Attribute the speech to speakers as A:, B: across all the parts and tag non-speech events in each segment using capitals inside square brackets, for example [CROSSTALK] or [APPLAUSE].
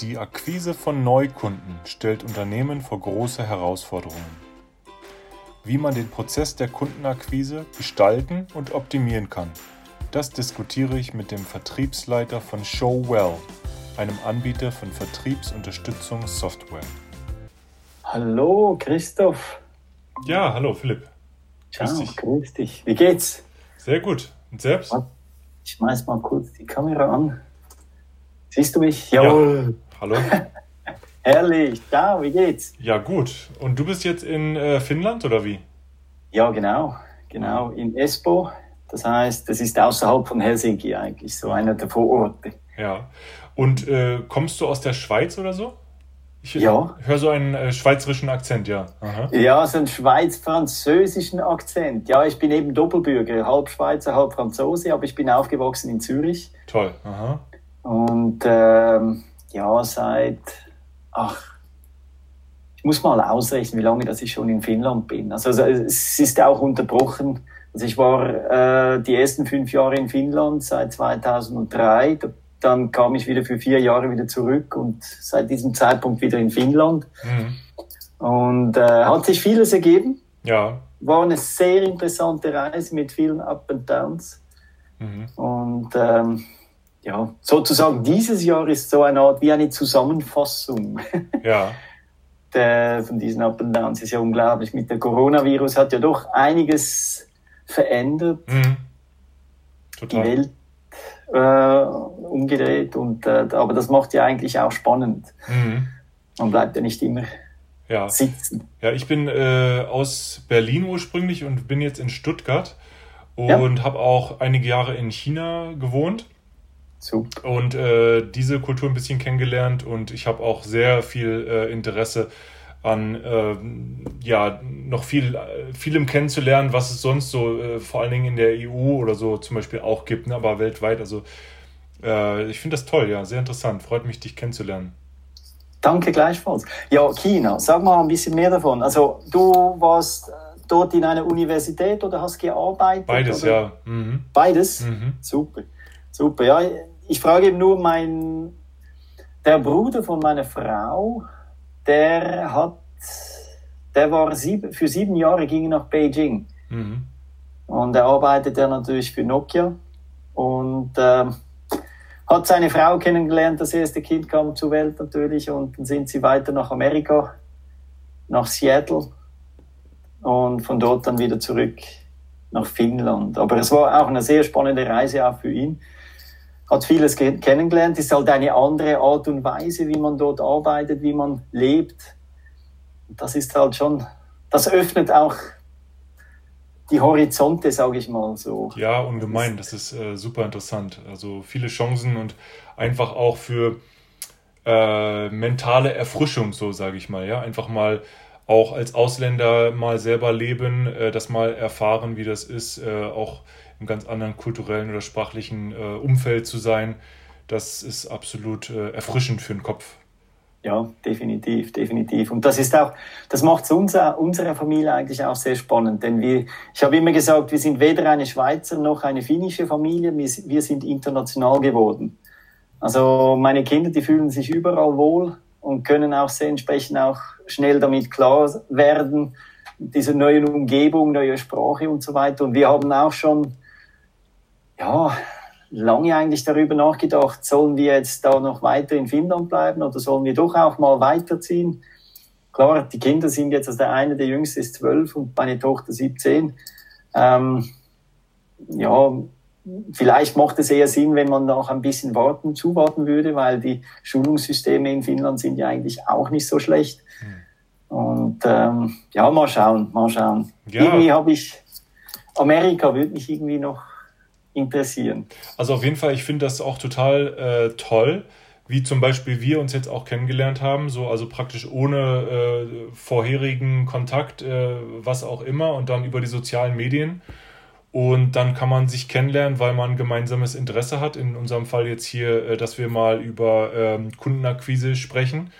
A: Die Akquise von Neukunden stellt Unternehmen vor große Herausforderungen. Wie man den Prozess der Kundenakquise gestalten und optimieren kann, das diskutiere ich mit dem Vertriebsleiter von Showwell, einem Anbieter von Vertriebsunterstützungssoftware.
B: Hallo Christoph.
A: Ja, hallo Philipp.
B: Ciao, grüß dich. grüß dich. Wie geht's?
A: Sehr gut. Und selbst?
B: Ich schmeiß mal kurz die Kamera an. Siehst du mich? Jawohl.
A: Ja. Hallo. [LAUGHS]
B: Herrlich. Ciao, wie geht's?
A: Ja, gut. Und du bist jetzt in äh, Finnland oder wie?
B: Ja, genau. Genau, in Espoo. Das heißt, das ist außerhalb von Helsinki eigentlich, so einer der Vororte.
A: Ja. Und äh, kommst du aus der Schweiz oder so? Ich
B: ja.
A: höre so einen äh, schweizerischen Akzent, ja. Aha.
B: Ja, so einen schweiz-französischen Akzent. Ja, ich bin eben Doppelbürger, halb Schweizer, halb Franzose, aber ich bin aufgewachsen in Zürich.
A: Toll. Aha.
B: Und ähm, ja, seit, ach, ich muss mal ausrechnen, wie lange dass ich schon in Finnland bin. Also, also es ist auch unterbrochen. Also ich war äh, die ersten fünf Jahre in Finnland seit 2003. Da dann kam ich wieder für vier Jahre wieder zurück und seit diesem Zeitpunkt wieder in Finnland. Mhm. Und äh, hat sich vieles ergeben.
A: Ja.
B: War eine sehr interessante Reise mit vielen Up and Downs. Mhm. Und ähm, ja, sozusagen dieses Jahr ist so eine Art wie eine Zusammenfassung.
A: Ja. [LAUGHS]
B: Der, von diesen Up and Downs ist ja unglaublich. Mit der Coronavirus hat ja doch einiges verändert.
A: Mhm. Total.
B: Die Welt äh, umgedreht. Und, äh, aber das macht ja eigentlich auch spannend.
A: Mhm.
B: Man bleibt ja nicht immer
A: ja.
B: sitzen.
A: Ja, ich bin äh, aus Berlin ursprünglich und bin jetzt in Stuttgart und ja. habe auch einige Jahre in China gewohnt.
B: Super.
A: Und äh, diese Kultur ein bisschen kennengelernt und ich habe auch sehr viel äh, Interesse an äh, ja noch viel vielem kennenzulernen, was es sonst so äh, vor allen Dingen in der EU oder so zum Beispiel auch gibt, ne, aber weltweit. Also äh, ich finde das toll, ja, sehr interessant. Freut mich, dich kennenzulernen.
B: Danke gleichfalls. Ja, China, sag mal ein bisschen mehr davon. Also du warst äh, dort in einer Universität oder hast gearbeitet?
A: Beides,
B: oder?
A: ja. Mhm.
B: Beides?
A: Mhm.
B: Super, super. Ja, ich frage eben nur, mein der Bruder von meiner Frau der hat, der war sieben, für sieben Jahre ging nach Beijing.
A: Mhm.
B: Und er arbeitet ja natürlich für Nokia und äh, hat seine Frau kennengelernt. Das erste Kind kam zur Welt natürlich und dann sind sie weiter nach Amerika, nach Seattle und von dort dann wieder zurück nach Finnland. Aber es war auch eine sehr spannende Reise auch für ihn hat vieles kennengelernt, ist halt eine andere Art und Weise, wie man dort arbeitet, wie man lebt. Das ist halt schon, das öffnet auch die Horizonte, sage ich mal so.
A: Ja, ungemein, das ist äh, super interessant. Also viele Chancen und einfach auch für äh, mentale Erfrischung, so sage ich mal, ja, einfach mal auch als Ausländer mal selber leben, äh, das mal erfahren, wie das ist, äh, auch einem ganz anderen kulturellen oder sprachlichen äh, Umfeld zu sein, das ist absolut äh, erfrischend für den Kopf.
B: Ja, definitiv, definitiv. Und das ist auch, das macht unser, unserer Familie eigentlich auch sehr spannend, denn wir, ich habe immer gesagt, wir sind weder eine Schweizer noch eine finnische Familie, wir, wir sind international geworden. Also meine Kinder, die fühlen sich überall wohl und können auch sehr entsprechend auch schnell damit klar werden, diese neuen Umgebung, neue Sprache und so weiter. Und wir haben auch schon ja, lange eigentlich darüber nachgedacht, sollen wir jetzt da noch weiter in Finnland bleiben oder sollen wir doch auch mal weiterziehen? Klar, die Kinder sind jetzt, also der eine, der jüngste ist zwölf und meine Tochter 17. Ähm, ja, vielleicht macht es eher Sinn, wenn man noch ein bisschen warten, zuwarten würde, weil die Schulungssysteme in Finnland sind ja eigentlich auch nicht so schlecht. Hm. Und ähm, ja, mal schauen, mal schauen. Ja. Irgendwie habe ich, Amerika würde mich irgendwie noch interessieren.
A: Also auf jeden Fall, ich finde das auch total äh, toll, wie zum Beispiel wir uns jetzt auch kennengelernt haben, so also praktisch ohne äh, vorherigen Kontakt, äh, was auch immer, und dann über die sozialen Medien. Und dann kann man sich kennenlernen, weil man gemeinsames Interesse hat. In unserem Fall jetzt hier, äh, dass wir mal über ähm, Kundenakquise sprechen.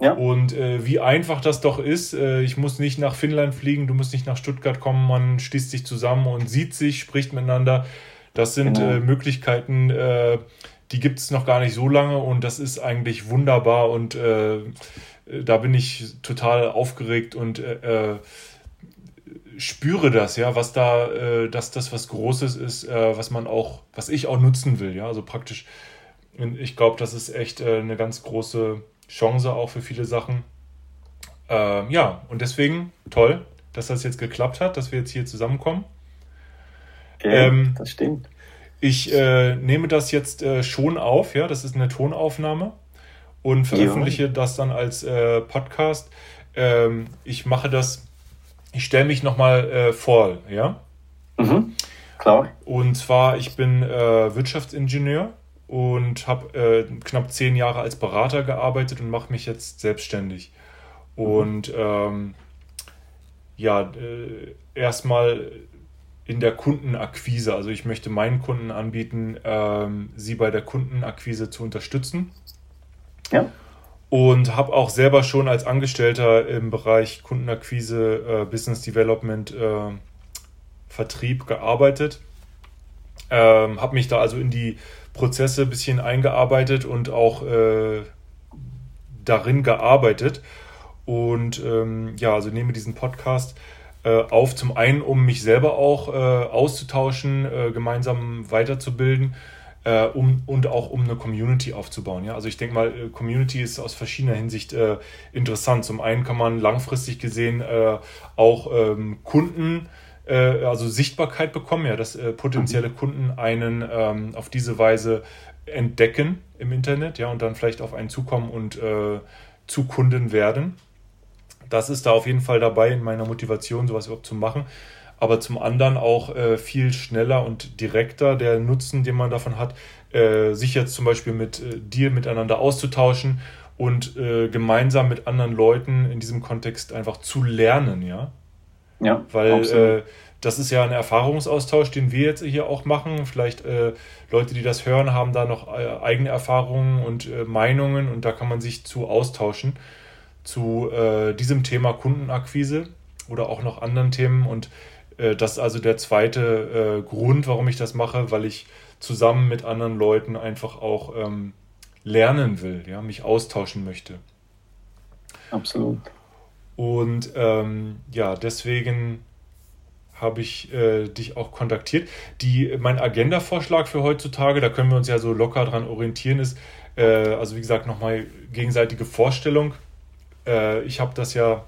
B: Ja.
A: Und äh, wie einfach das doch ist. Äh, ich muss nicht nach Finnland fliegen, du musst nicht nach Stuttgart kommen, man schließt sich zusammen und sieht sich, spricht miteinander. Das sind genau. äh, Möglichkeiten, äh, die gibt es noch gar nicht so lange und das ist eigentlich wunderbar und äh, da bin ich total aufgeregt und äh, äh spüre das, ja, was da, äh, dass das was Großes ist, was man auch, was ich auch nutzen will, ja, also praktisch. Ich glaube, das ist echt eine ganz große Chance auch für viele Sachen. Ähm, ja, und deswegen toll, dass das jetzt geklappt hat, dass wir jetzt hier zusammenkommen.
B: Okay, ähm, das stimmt.
A: Ich äh, nehme das jetzt äh, schon auf, ja, das ist eine Tonaufnahme und veröffentliche ja. das dann als äh, Podcast. Ähm, ich mache das ich stelle mich nochmal äh, vor, ja?
B: Mhm, klar.
A: Und zwar, ich bin äh, Wirtschaftsingenieur und habe äh, knapp zehn Jahre als Berater gearbeitet und mache mich jetzt selbstständig. Und ähm, ja, äh, erstmal in der Kundenakquise. Also ich möchte meinen Kunden anbieten, ähm, sie bei der Kundenakquise zu unterstützen.
B: Ja
A: und habe auch selber schon als Angestellter im Bereich Kundenakquise, äh, Business Development, äh, Vertrieb gearbeitet. Ähm, habe mich da also in die Prozesse ein bisschen eingearbeitet und auch äh, darin gearbeitet. Und ähm, ja, also nehme diesen Podcast auf, zum einen, um mich selber auch äh, auszutauschen, äh, gemeinsam weiterzubilden äh, um, und auch um eine Community aufzubauen. Ja? Also ich denke mal, äh, Community ist aus verschiedener Hinsicht äh, interessant. Zum einen kann man langfristig gesehen äh, auch ähm, Kunden, äh, also Sichtbarkeit bekommen, ja, dass äh, potenzielle Kunden einen ähm, auf diese Weise entdecken im Internet, ja, und dann vielleicht auf einen zukommen und zu Kunden werden. Das ist da auf jeden Fall dabei in meiner Motivation, sowas überhaupt zu machen aber zum anderen auch äh, viel schneller und direkter der Nutzen, den man davon hat, äh, sich jetzt zum Beispiel mit äh, dir miteinander auszutauschen und äh, gemeinsam mit anderen Leuten in diesem Kontext einfach zu lernen, ja.
B: Ja.
A: Weil äh, das ist ja ein Erfahrungsaustausch, den wir jetzt hier auch machen. Vielleicht äh, Leute, die das hören, haben da noch eigene Erfahrungen und Meinungen und da kann man sich zu austauschen zu diesem Thema Kundenakquise oder auch noch anderen Themen und äh, das ist also der zweite äh, Grund, warum ich das mache, weil ich zusammen mit anderen Leuten einfach auch ähm, lernen will, ja, mich austauschen möchte.
B: Absolut.
A: Und ähm, ja, deswegen habe ich äh, dich auch kontaktiert. Die, mein Agenda-Vorschlag für heutzutage, da können wir uns ja so locker dran orientieren, ist, äh, also wie gesagt, nochmal gegenseitige Vorstellung. Äh, ich habe das ja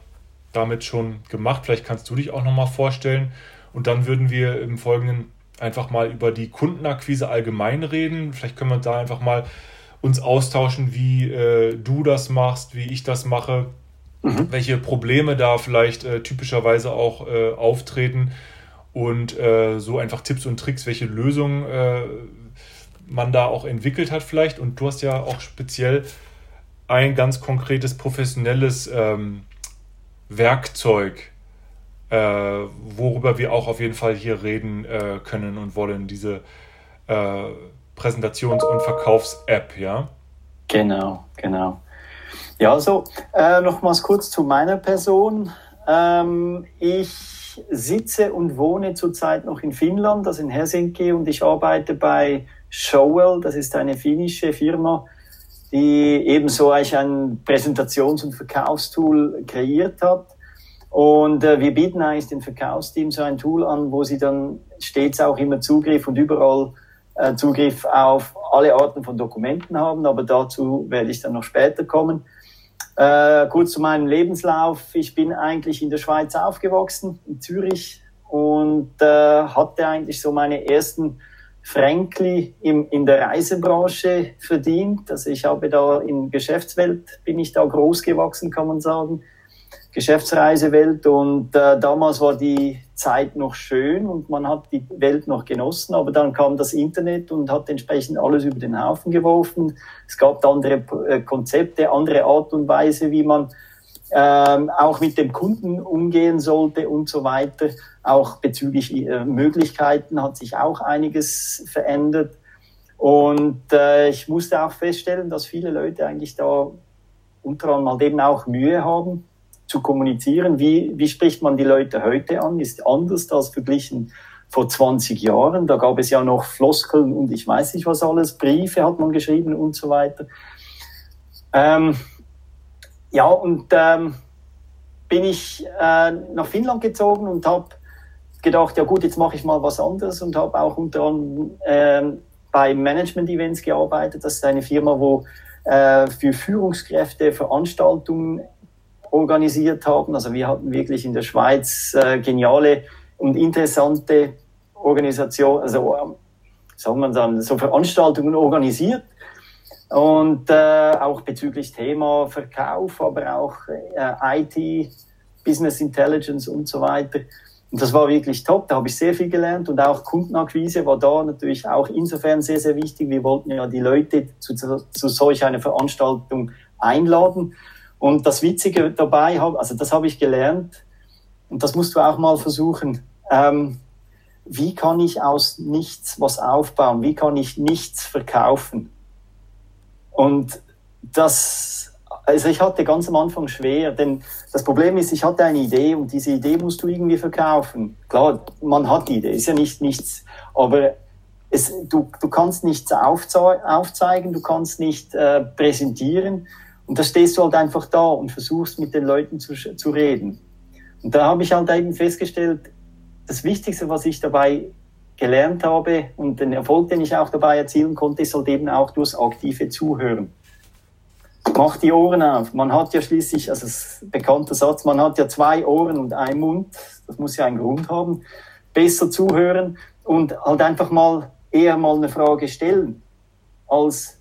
A: damit schon gemacht. Vielleicht kannst du dich auch nochmal vorstellen. Und dann würden wir im Folgenden einfach mal über die Kundenakquise allgemein reden. Vielleicht können wir da einfach mal uns austauschen, wie äh, du das machst, wie ich das mache, mhm. welche Probleme da vielleicht äh, typischerweise auch äh, auftreten und äh, so einfach Tipps und Tricks, welche Lösungen äh, man da auch entwickelt hat vielleicht. Und du hast ja auch speziell ein ganz konkretes professionelles ähm, Werkzeug, äh, worüber wir auch auf jeden Fall hier reden äh, können und wollen, diese äh, Präsentations- und Verkaufs-App, ja?
B: Genau, genau. Ja, also äh, nochmals kurz zu meiner Person. Ähm, ich sitze und wohne zurzeit noch in Finnland, also in Helsinki, und ich arbeite bei Showell, das ist eine finnische Firma, die ebenso eigentlich ein Präsentations- und Verkaufstool kreiert hat. Und äh, wir bieten eigentlich den Verkaufsteam so ein Tool an, wo sie dann stets auch immer Zugriff und überall äh, Zugriff auf alle Arten von Dokumenten haben. Aber dazu werde ich dann noch später kommen. Äh, kurz zu meinem Lebenslauf. Ich bin eigentlich in der Schweiz aufgewachsen, in Zürich, und äh, hatte eigentlich so meine ersten Frankly im, in der Reisebranche verdient. Also ich habe da in Geschäftswelt, bin ich da groß gewachsen, kann man sagen. Geschäftsreisewelt und äh, damals war die Zeit noch schön und man hat die Welt noch genossen, aber dann kam das Internet und hat entsprechend alles über den Haufen geworfen. Es gab andere äh, Konzepte, andere Art und Weise, wie man ähm, auch mit dem Kunden umgehen sollte und so weiter. Auch bezüglich äh, Möglichkeiten hat sich auch einiges verändert. Und äh, ich musste auch feststellen, dass viele Leute eigentlich da unter anderem halt eben auch Mühe haben zu kommunizieren. Wie, wie spricht man die Leute heute an? Ist anders als verglichen vor 20 Jahren. Da gab es ja noch Floskeln und ich weiß nicht was alles, Briefe hat man geschrieben und so weiter. Ähm, ja, und ähm, bin ich äh, nach Finnland gezogen und habe gedacht, ja gut, jetzt mache ich mal was anderes und habe auch unter anderem äh, bei Management-Events gearbeitet. Das ist eine Firma, wo äh, für Führungskräfte Veranstaltungen organisiert haben. Also wir hatten wirklich in der Schweiz äh, geniale und interessante Organisation, also äh, sagen wir dann, so Veranstaltungen organisiert. Und äh, auch bezüglich Thema Verkauf, aber auch äh, IT, Business Intelligence und so weiter. Und das war wirklich top, da habe ich sehr viel gelernt und auch Kundenakquise war da natürlich auch insofern sehr, sehr wichtig. Wir wollten ja die Leute zu, zu, zu solch einer Veranstaltung einladen. Und das Witzige dabei, also das habe ich gelernt und das musst du auch mal versuchen. Ähm, wie kann ich aus nichts was aufbauen? Wie kann ich nichts verkaufen? Und das, also ich hatte ganz am Anfang schwer, denn das Problem ist, ich hatte eine Idee und diese Idee musst du irgendwie verkaufen. Klar, man hat die Idee, ist ja nicht nichts, aber es, du, du kannst nichts aufzeigen, du kannst nicht äh, präsentieren und da stehst du halt einfach da und versuchst mit den Leuten zu, zu reden. Und da habe ich halt eben festgestellt, das Wichtigste, was ich dabei gelernt habe und den Erfolg, den ich auch dabei erzielen konnte, ist halt eben auch durchs aktive Zuhören. Mach die Ohren auf. Man hat ja schließlich, also das bekannte Satz, man hat ja zwei Ohren und einen Mund. Das muss ja einen Grund haben. Besser zuhören und halt einfach mal eher mal eine Frage stellen, als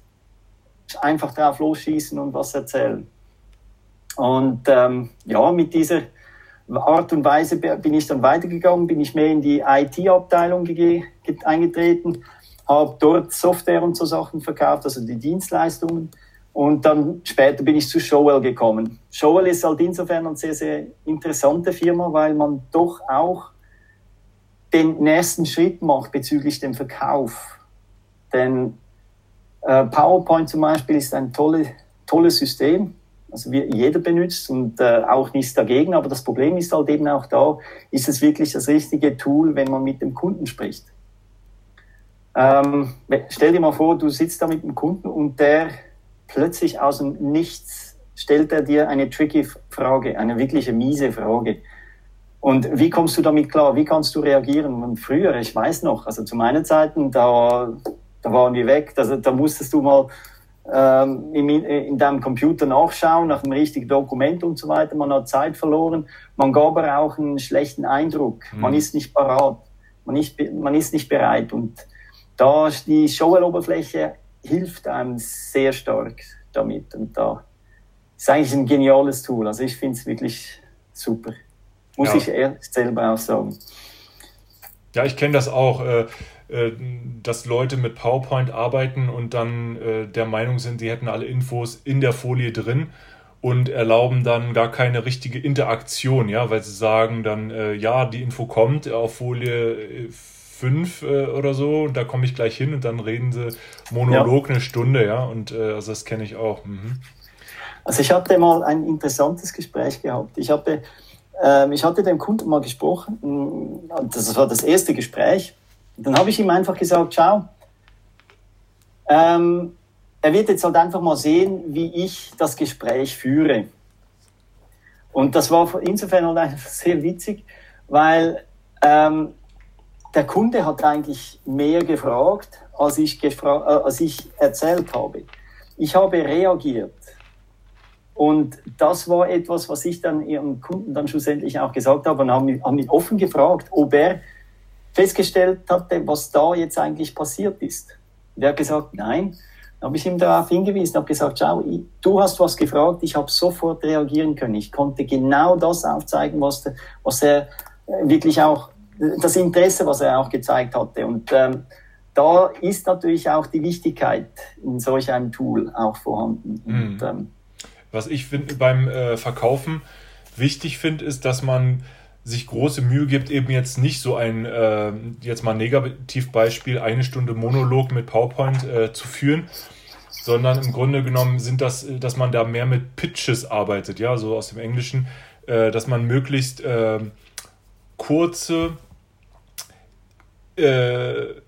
B: einfach drauf losschießen und was erzählen. Und ähm, ja, mit dieser Art und Weise bin ich dann weitergegangen, bin ich mehr in die IT-Abteilung eingetreten, habe dort Software und so Sachen verkauft, also die Dienstleistungen. Und dann später bin ich zu Showell gekommen. Showell ist halt insofern eine sehr, sehr interessante Firma, weil man doch auch den nächsten Schritt macht bezüglich dem Verkauf. Denn äh, PowerPoint zum Beispiel ist ein tolle, tolles System, also wir, jeder benutzt und äh, auch nichts dagegen. Aber das Problem ist halt eben auch da, ist es wirklich das richtige Tool, wenn man mit dem Kunden spricht. Ähm, stell dir mal vor, du sitzt da mit dem Kunden und der plötzlich aus dem Nichts stellt er dir eine tricky Frage, eine wirkliche miese Frage. Und wie kommst du damit klar? Wie kannst du reagieren? Und früher, ich weiß noch, also zu meinen Zeiten, da da waren wir weg. Also, da musstest du mal ähm, in, in deinem Computer nachschauen, nach einem richtigen Dokument und so weiter. Man hat Zeit verloren. Man gab aber auch einen schlechten Eindruck. Mhm. Man ist nicht parat. Man ist, man ist nicht bereit. Und da die Showell-Oberfläche hilft einem sehr stark damit. Und da ist eigentlich ein geniales Tool. Also ich finde es wirklich super. Muss ja. ich erst selber auch sagen.
A: Ja, ich kenne das auch. Äh, äh, dass Leute mit PowerPoint arbeiten und dann äh, der Meinung sind, sie hätten alle Infos in der Folie drin und erlauben dann gar keine richtige Interaktion, ja, weil sie sagen dann, äh, ja, die Info kommt auf Folie 5 äh, oder so und da komme ich gleich hin und dann reden sie Monolog ja. eine Stunde, ja, und äh, also das kenne ich auch. Mhm.
B: Also ich hatte mal ein interessantes Gespräch gehabt. Ich hatte, ähm, ich hatte dem Kunden mal gesprochen, das war das erste Gespräch dann habe ich ihm einfach gesagt, schau, ähm, er wird jetzt halt einfach mal sehen, wie ich das Gespräch führe. Und das war insofern halt einfach [LAUGHS] sehr witzig, weil ähm, der Kunde hat eigentlich mehr gefragt, als ich, gefra äh, als ich erzählt habe. Ich habe reagiert. Und das war etwas, was ich dann ihrem Kunden dann schlussendlich auch gesagt habe und habe mich, mich offen gefragt, ob er festgestellt hatte, was da jetzt eigentlich passiert ist. Und er hat gesagt, nein. Dann habe ich ihm darauf hingewiesen, habe gesagt, schau, du hast was gefragt, ich habe sofort reagieren können. Ich konnte genau das aufzeigen, was, was er äh, wirklich auch, das Interesse, was er auch gezeigt hatte. Und ähm, da ist natürlich auch die Wichtigkeit in solch einem Tool auch vorhanden. Mhm. Und, ähm,
A: was ich find, beim äh, Verkaufen wichtig finde, ist, dass man sich große Mühe gibt, eben jetzt nicht so ein, äh, jetzt mal Negativbeispiel, eine Stunde Monolog mit PowerPoint äh, zu führen, sondern im Grunde genommen sind das, dass man da mehr mit Pitches arbeitet, ja, so aus dem Englischen, äh, dass man möglichst ähm, kurze, äh,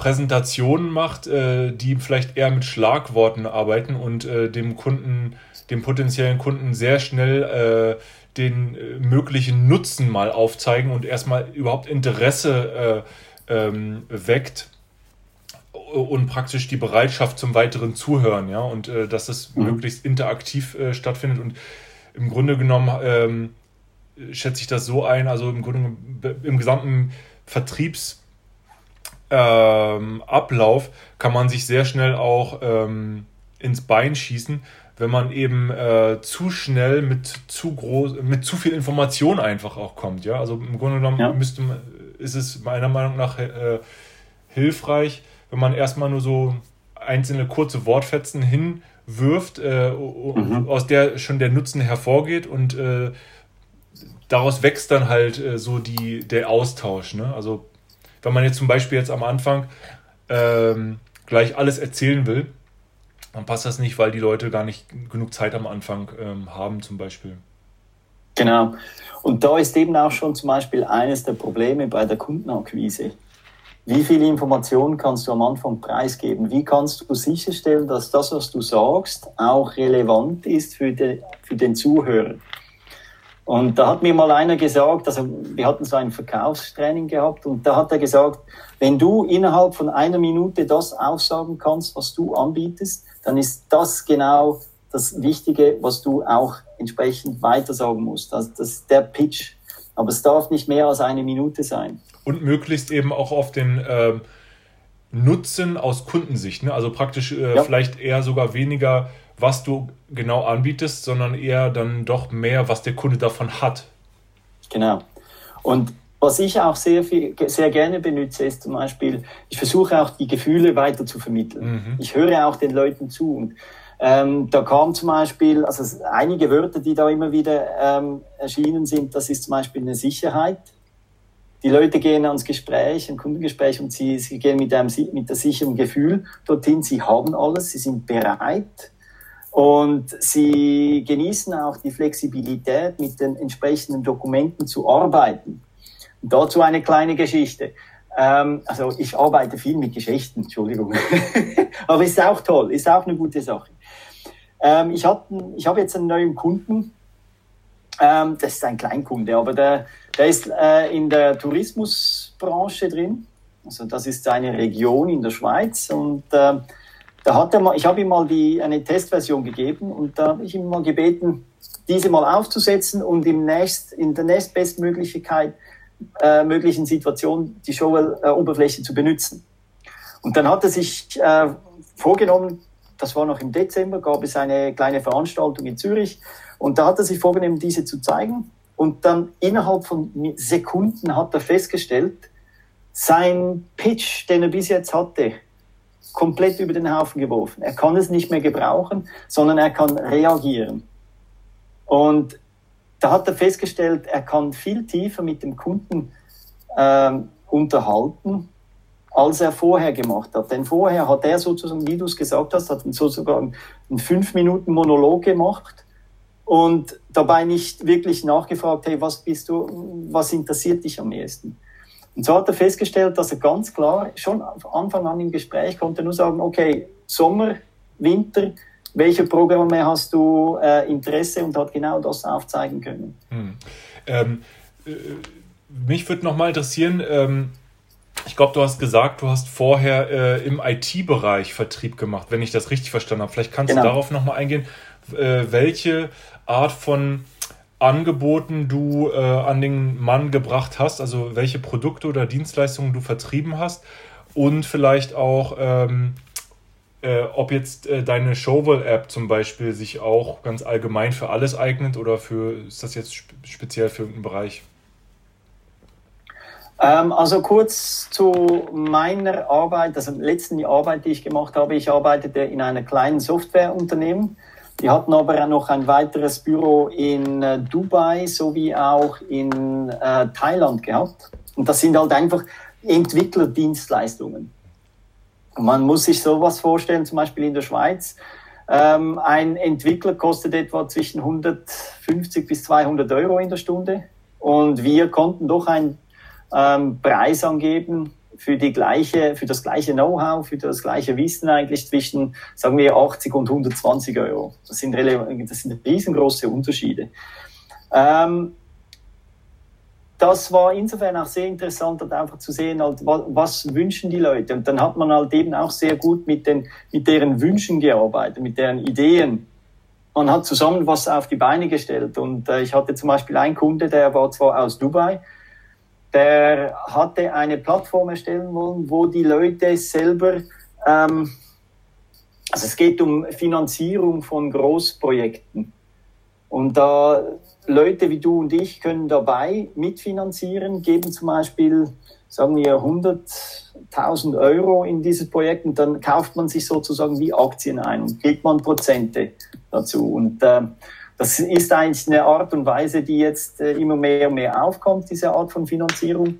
A: Präsentationen macht, äh, die vielleicht eher mit Schlagworten arbeiten und äh, dem Kunden, dem potenziellen Kunden sehr schnell äh, den äh, möglichen Nutzen mal aufzeigen und erstmal überhaupt Interesse äh, ähm, weckt und praktisch die Bereitschaft zum weiteren Zuhören, ja, und dass es mhm. möglichst interaktiv stattfindet. Und im Grunde genommen ähm, schätze ich das so ein, also im Grunde im gesamten Vertriebsablauf ähm, kann man sich sehr schnell auch ähm, ins Bein schießen, wenn man eben äh, zu schnell mit zu groß, mit zu viel Information einfach auch kommt. Ja, also im Grunde genommen ja. müsste, ist es meiner Meinung nach äh, hilfreich, wenn man erstmal nur so einzelne kurze Wortfetzen hinwirft, äh, mhm. aus der schon der Nutzen hervorgeht und äh, daraus wächst dann halt äh, so die, der Austausch. Ne? Also wenn man jetzt zum Beispiel jetzt am Anfang ähm, gleich alles erzählen will, dann passt das nicht, weil die Leute gar nicht genug Zeit am Anfang ähm, haben, zum Beispiel.
B: Genau. Und da ist eben auch schon zum Beispiel eines der Probleme bei der Kundenakquise. Wie viel Informationen kannst du am Anfang preisgeben? Wie kannst du sicherstellen, dass das, was du sagst, auch relevant ist für, de, für den Zuhörer? Und da hat mir mal einer gesagt, also wir hatten so ein Verkaufstraining gehabt und da hat er gesagt, wenn du innerhalb von einer Minute das aufsagen kannst, was du anbietest, dann ist das genau das Wichtige, was du auch entsprechend weitersagen musst. Also das ist der Pitch. Aber es darf nicht mehr als eine Minute sein.
A: Und möglichst eben auch auf den ähm, Nutzen aus Kundensicht. Ne? Also praktisch äh, ja. vielleicht eher sogar weniger, was du genau anbietest, sondern eher dann doch mehr, was der Kunde davon hat.
B: Genau. Und was ich auch sehr, viel, sehr gerne benutze, ist zum Beispiel, ich versuche auch die Gefühle weiter zu vermitteln. Mhm. Ich höre auch den Leuten zu. Und, ähm, da kam zum Beispiel, also einige Wörter, die da immer wieder ähm, erschienen sind, das ist zum Beispiel eine Sicherheit. Die Leute gehen ans Gespräch, ein Kundengespräch und sie, sie gehen mit einem mit der sicheren Gefühl dorthin. Sie haben alles, sie sind bereit und sie genießen auch die Flexibilität, mit den entsprechenden Dokumenten zu arbeiten. Dazu eine kleine Geschichte. Ähm, also ich arbeite viel mit Geschichten, Entschuldigung. [LAUGHS] Aber ist auch toll, ist auch eine gute Sache. Ähm, ich habe ich hab jetzt einen neuen Kunden. Ähm, das ist ein Kleinkunde, aber der, der ist äh, in der Tourismusbranche drin. Also das ist eine Region in der Schweiz und äh, da hat er mal, ich habe ihm mal die, eine Testversion gegeben und da habe ich ihm mal gebeten, diese mal aufzusetzen und im nächst, in der nächstbestmöglichkeit äh, möglichen Situation die Show-Oberfläche zu benutzen. Und dann hat er sich äh, vorgenommen, das war noch im Dezember, gab es eine kleine Veranstaltung in Zürich und da hat er sich vorgenommen, diese zu zeigen. Und dann innerhalb von Sekunden hat er festgestellt, sein Pitch, den er bis jetzt hatte, komplett über den Haufen geworfen. Er kann es nicht mehr gebrauchen, sondern er kann reagieren. Und da hat er festgestellt, er kann viel tiefer mit dem Kunden äh, unterhalten, als er vorher gemacht hat. Denn vorher hat er sozusagen, wie du es gesagt hast, hat sozusagen einen fünf Minuten Monolog gemacht und dabei nicht wirklich nachgefragt, hey, was bist du, was interessiert dich am ehesten? Und so hat er festgestellt, dass er ganz klar schon von Anfang an im Gespräch konnte nur sagen, okay, Sommer, Winter, welche Programme hast du äh, Interesse und hat genau das aufzeigen können. Hm.
A: Ähm, äh, mich würde noch mal interessieren, ähm, ich glaube, du hast gesagt, du hast vorher äh, im IT-Bereich Vertrieb gemacht, wenn ich das richtig verstanden habe. Vielleicht kannst genau. du darauf noch mal eingehen, äh, welche Art von Angeboten du äh, an den Mann gebracht hast, also welche Produkte oder Dienstleistungen du vertrieben hast und vielleicht auch ähm, äh, ob jetzt äh, deine Showwell-App zum Beispiel sich auch ganz allgemein für alles eignet oder für, ist das jetzt spe speziell für irgendeinen Bereich?
B: Ähm, also kurz zu meiner Arbeit, also letzten Arbeit, die ich gemacht habe. Ich arbeitete in einem kleinen Softwareunternehmen. Die hatten aber noch ein weiteres Büro in äh, Dubai sowie auch in äh, Thailand gehabt. Und das sind halt einfach Entwicklerdienstleistungen. Man muss sich sowas vorstellen, zum Beispiel in der Schweiz. Ähm, ein Entwickler kostet etwa zwischen 150 bis 200 Euro in der Stunde. Und wir konnten doch ein ähm, Preis angeben für die gleiche, für das gleiche Know-how, für das gleiche Wissen eigentlich zwischen, sagen wir, 80 und 120 Euro. Das sind, das sind riesengroße Unterschiede. Ähm, das war insofern auch sehr interessant, halt einfach zu sehen, halt, was, wünschen die Leute. Und dann hat man halt eben auch sehr gut mit, den, mit deren Wünschen gearbeitet, mit deren Ideen. Man hat zusammen was auf die Beine gestellt. Und äh, ich hatte zum Beispiel einen Kunde, der war zwar aus Dubai, der hatte eine Plattform erstellen wollen, wo die Leute selber, ähm, also es geht um Finanzierung von Großprojekten. Und da Leute wie du und ich können dabei mitfinanzieren, geben zum Beispiel, sagen wir, 100.000 Euro in dieses Projekt und dann kauft man sich sozusagen wie Aktien ein und kriegt man Prozente dazu. Und äh, das ist eigentlich eine Art und Weise, die jetzt äh, immer mehr und mehr aufkommt, diese Art von Finanzierung.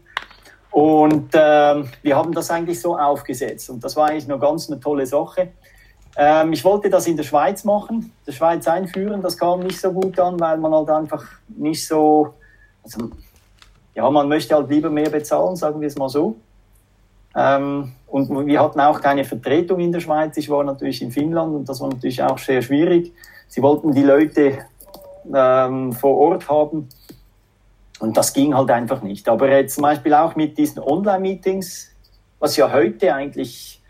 B: Und äh, wir haben das eigentlich so aufgesetzt und das war eigentlich eine ganz eine tolle Sache. Ähm, ich wollte das in der Schweiz machen, der Schweiz einführen. Das kam nicht so gut an, weil man halt einfach nicht so, also, ja, man möchte halt lieber mehr bezahlen, sagen wir es mal so. Ähm, und wir hatten auch keine Vertretung in der Schweiz. Ich war natürlich in Finnland und das war natürlich auch sehr schwierig. Sie wollten die Leute ähm, vor Ort haben und das ging halt einfach nicht. Aber jetzt zum Beispiel auch mit diesen Online-Meetings, was ja heute eigentlich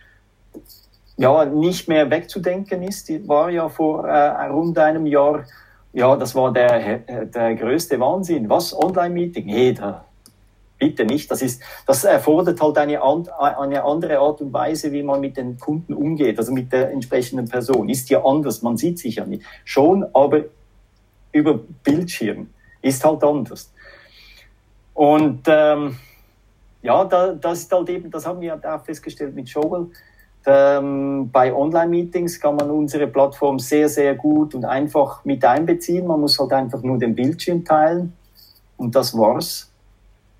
B: ja, nicht mehr wegzudenken ist. War ja vor äh, rund einem Jahr, ja, das war der, der größte Wahnsinn. Was? Online-Meeting? Da, bitte nicht. Das, ist, das erfordert halt eine, eine andere Art und Weise, wie man mit den Kunden umgeht, also mit der entsprechenden Person. Ist ja anders, man sieht sich ja nicht. Schon, aber über Bildschirm ist halt anders. Und ähm, ja, da, das ist halt eben, das haben wir auch festgestellt mit Showell, ähm, bei Online-Meetings kann man unsere Plattform sehr, sehr gut und einfach mit einbeziehen. Man muss halt einfach nur den Bildschirm teilen und das war's.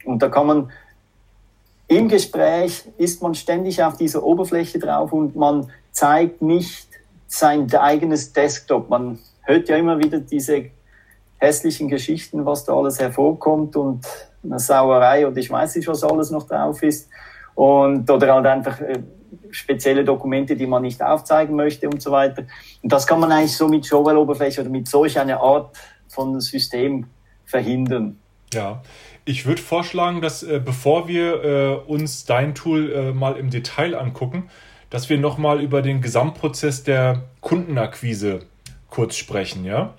B: Und da kann man im Gespräch ist man ständig auf dieser Oberfläche drauf und man zeigt nicht sein eigenes Desktop. Man hört ja immer wieder diese hässlichen Geschichten, was da alles hervorkommt und eine Sauerei und ich weiß nicht, was alles noch drauf ist. Und, oder halt einfach äh, spezielle Dokumente, die man nicht aufzeigen möchte und so weiter. Und das kann man eigentlich so mit Showwell-Oberfläche oder mit solch einer Art von System verhindern.
A: Ja, ich würde vorschlagen, dass äh, bevor wir äh, uns dein Tool äh, mal im Detail angucken, dass wir nochmal über den Gesamtprozess der Kundenakquise kurz sprechen, ja?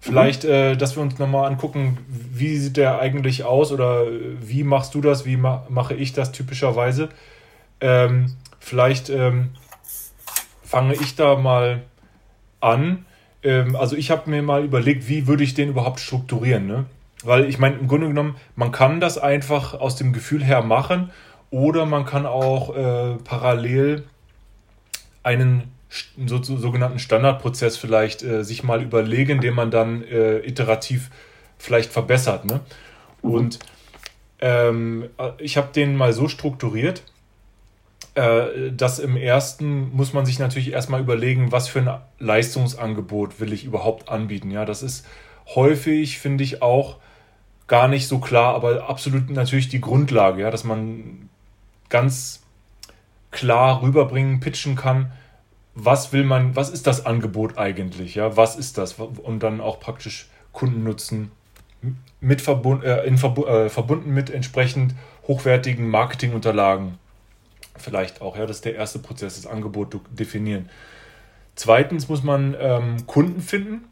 A: Vielleicht, mhm. äh, dass wir uns nochmal angucken, wie sieht der eigentlich aus oder wie machst du das, wie ma mache ich das typischerweise. Ähm, Vielleicht ähm, fange ich da mal an. Ähm, also ich habe mir mal überlegt, wie würde ich den überhaupt strukturieren. Ne? Weil ich meine, im Grunde genommen, man kann das einfach aus dem Gefühl her machen oder man kann auch äh, parallel einen so, so, sogenannten Standardprozess vielleicht äh, sich mal überlegen, den man dann äh, iterativ vielleicht verbessert. Ne? Mhm. Und ähm, ich habe den mal so strukturiert, äh, das im ersten muss man sich natürlich erstmal überlegen, was für ein Leistungsangebot will ich überhaupt anbieten. Ja, das ist häufig, finde ich, auch gar nicht so klar, aber absolut natürlich die Grundlage, ja, dass man ganz klar rüberbringen, pitchen kann, was will man, was ist das Angebot eigentlich, ja, was ist das und dann auch praktisch Kundennutzen mit verbund, äh, in, äh, verbunden mit entsprechend hochwertigen Marketingunterlagen vielleicht auch. Ja, das ist der erste Prozess, das Angebot definieren. Zweitens muss man ähm, Kunden finden,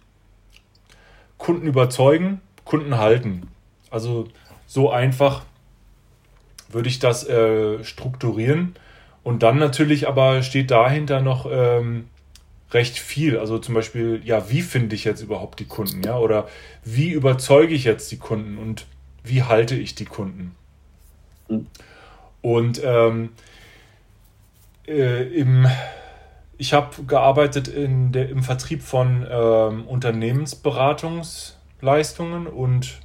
A: Kunden überzeugen, Kunden halten. Also so einfach würde ich das äh, strukturieren. Und dann natürlich aber steht dahinter noch ähm, recht viel. Also zum Beispiel, ja, wie finde ich jetzt überhaupt die Kunden? Ja, oder wie überzeuge ich jetzt die Kunden und wie halte ich die Kunden? Und ähm, äh, im, ich habe gearbeitet in der, im Vertrieb von ähm, Unternehmensberatungsleistungen und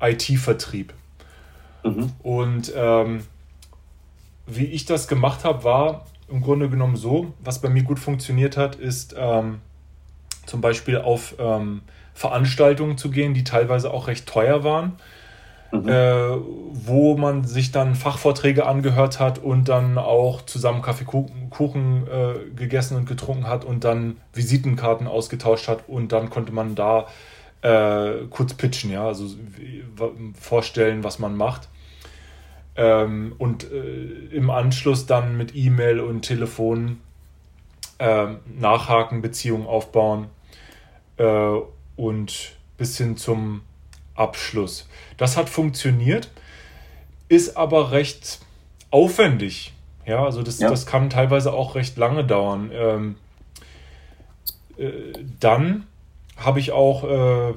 A: IT-Vertrieb. Mhm. Und ähm, wie ich das gemacht habe, war im Grunde genommen so, was bei mir gut funktioniert hat, ist ähm, zum Beispiel auf ähm, Veranstaltungen zu gehen, die teilweise auch recht teuer waren. mhm. äh, wo man sich dann Fachvorträge angehört hat und dann auch zusammen Kaffeekuchen äh, gegessen und getrunken hat und dann Visitenkarten ausgetauscht hat und dann konnte man da äh, kurz pitchen, ja, also vorstellen, was man macht. Ähm, und äh, im Anschluss dann mit E-Mail und Telefon ähm, nachhaken, Beziehungen aufbauen äh, und bis hin zum Abschluss. Das hat funktioniert, ist aber recht aufwendig. Ja, also das, ja. das kann teilweise auch recht lange dauern. Ähm, äh, dann habe ich auch äh,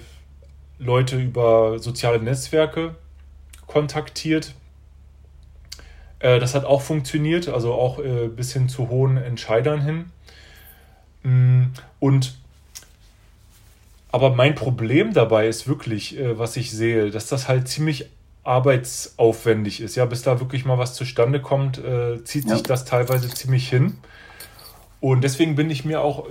A: Leute über soziale Netzwerke kontaktiert. Äh, das hat auch funktioniert, also auch äh, bis hin zu hohen Entscheidern hin. Mm, und aber mein Problem dabei ist wirklich, äh, was ich sehe, dass das halt ziemlich arbeitsaufwendig ist. Ja, bis da wirklich mal was zustande kommt, äh, zieht ja. sich das teilweise ziemlich hin. Und deswegen bin ich mir auch,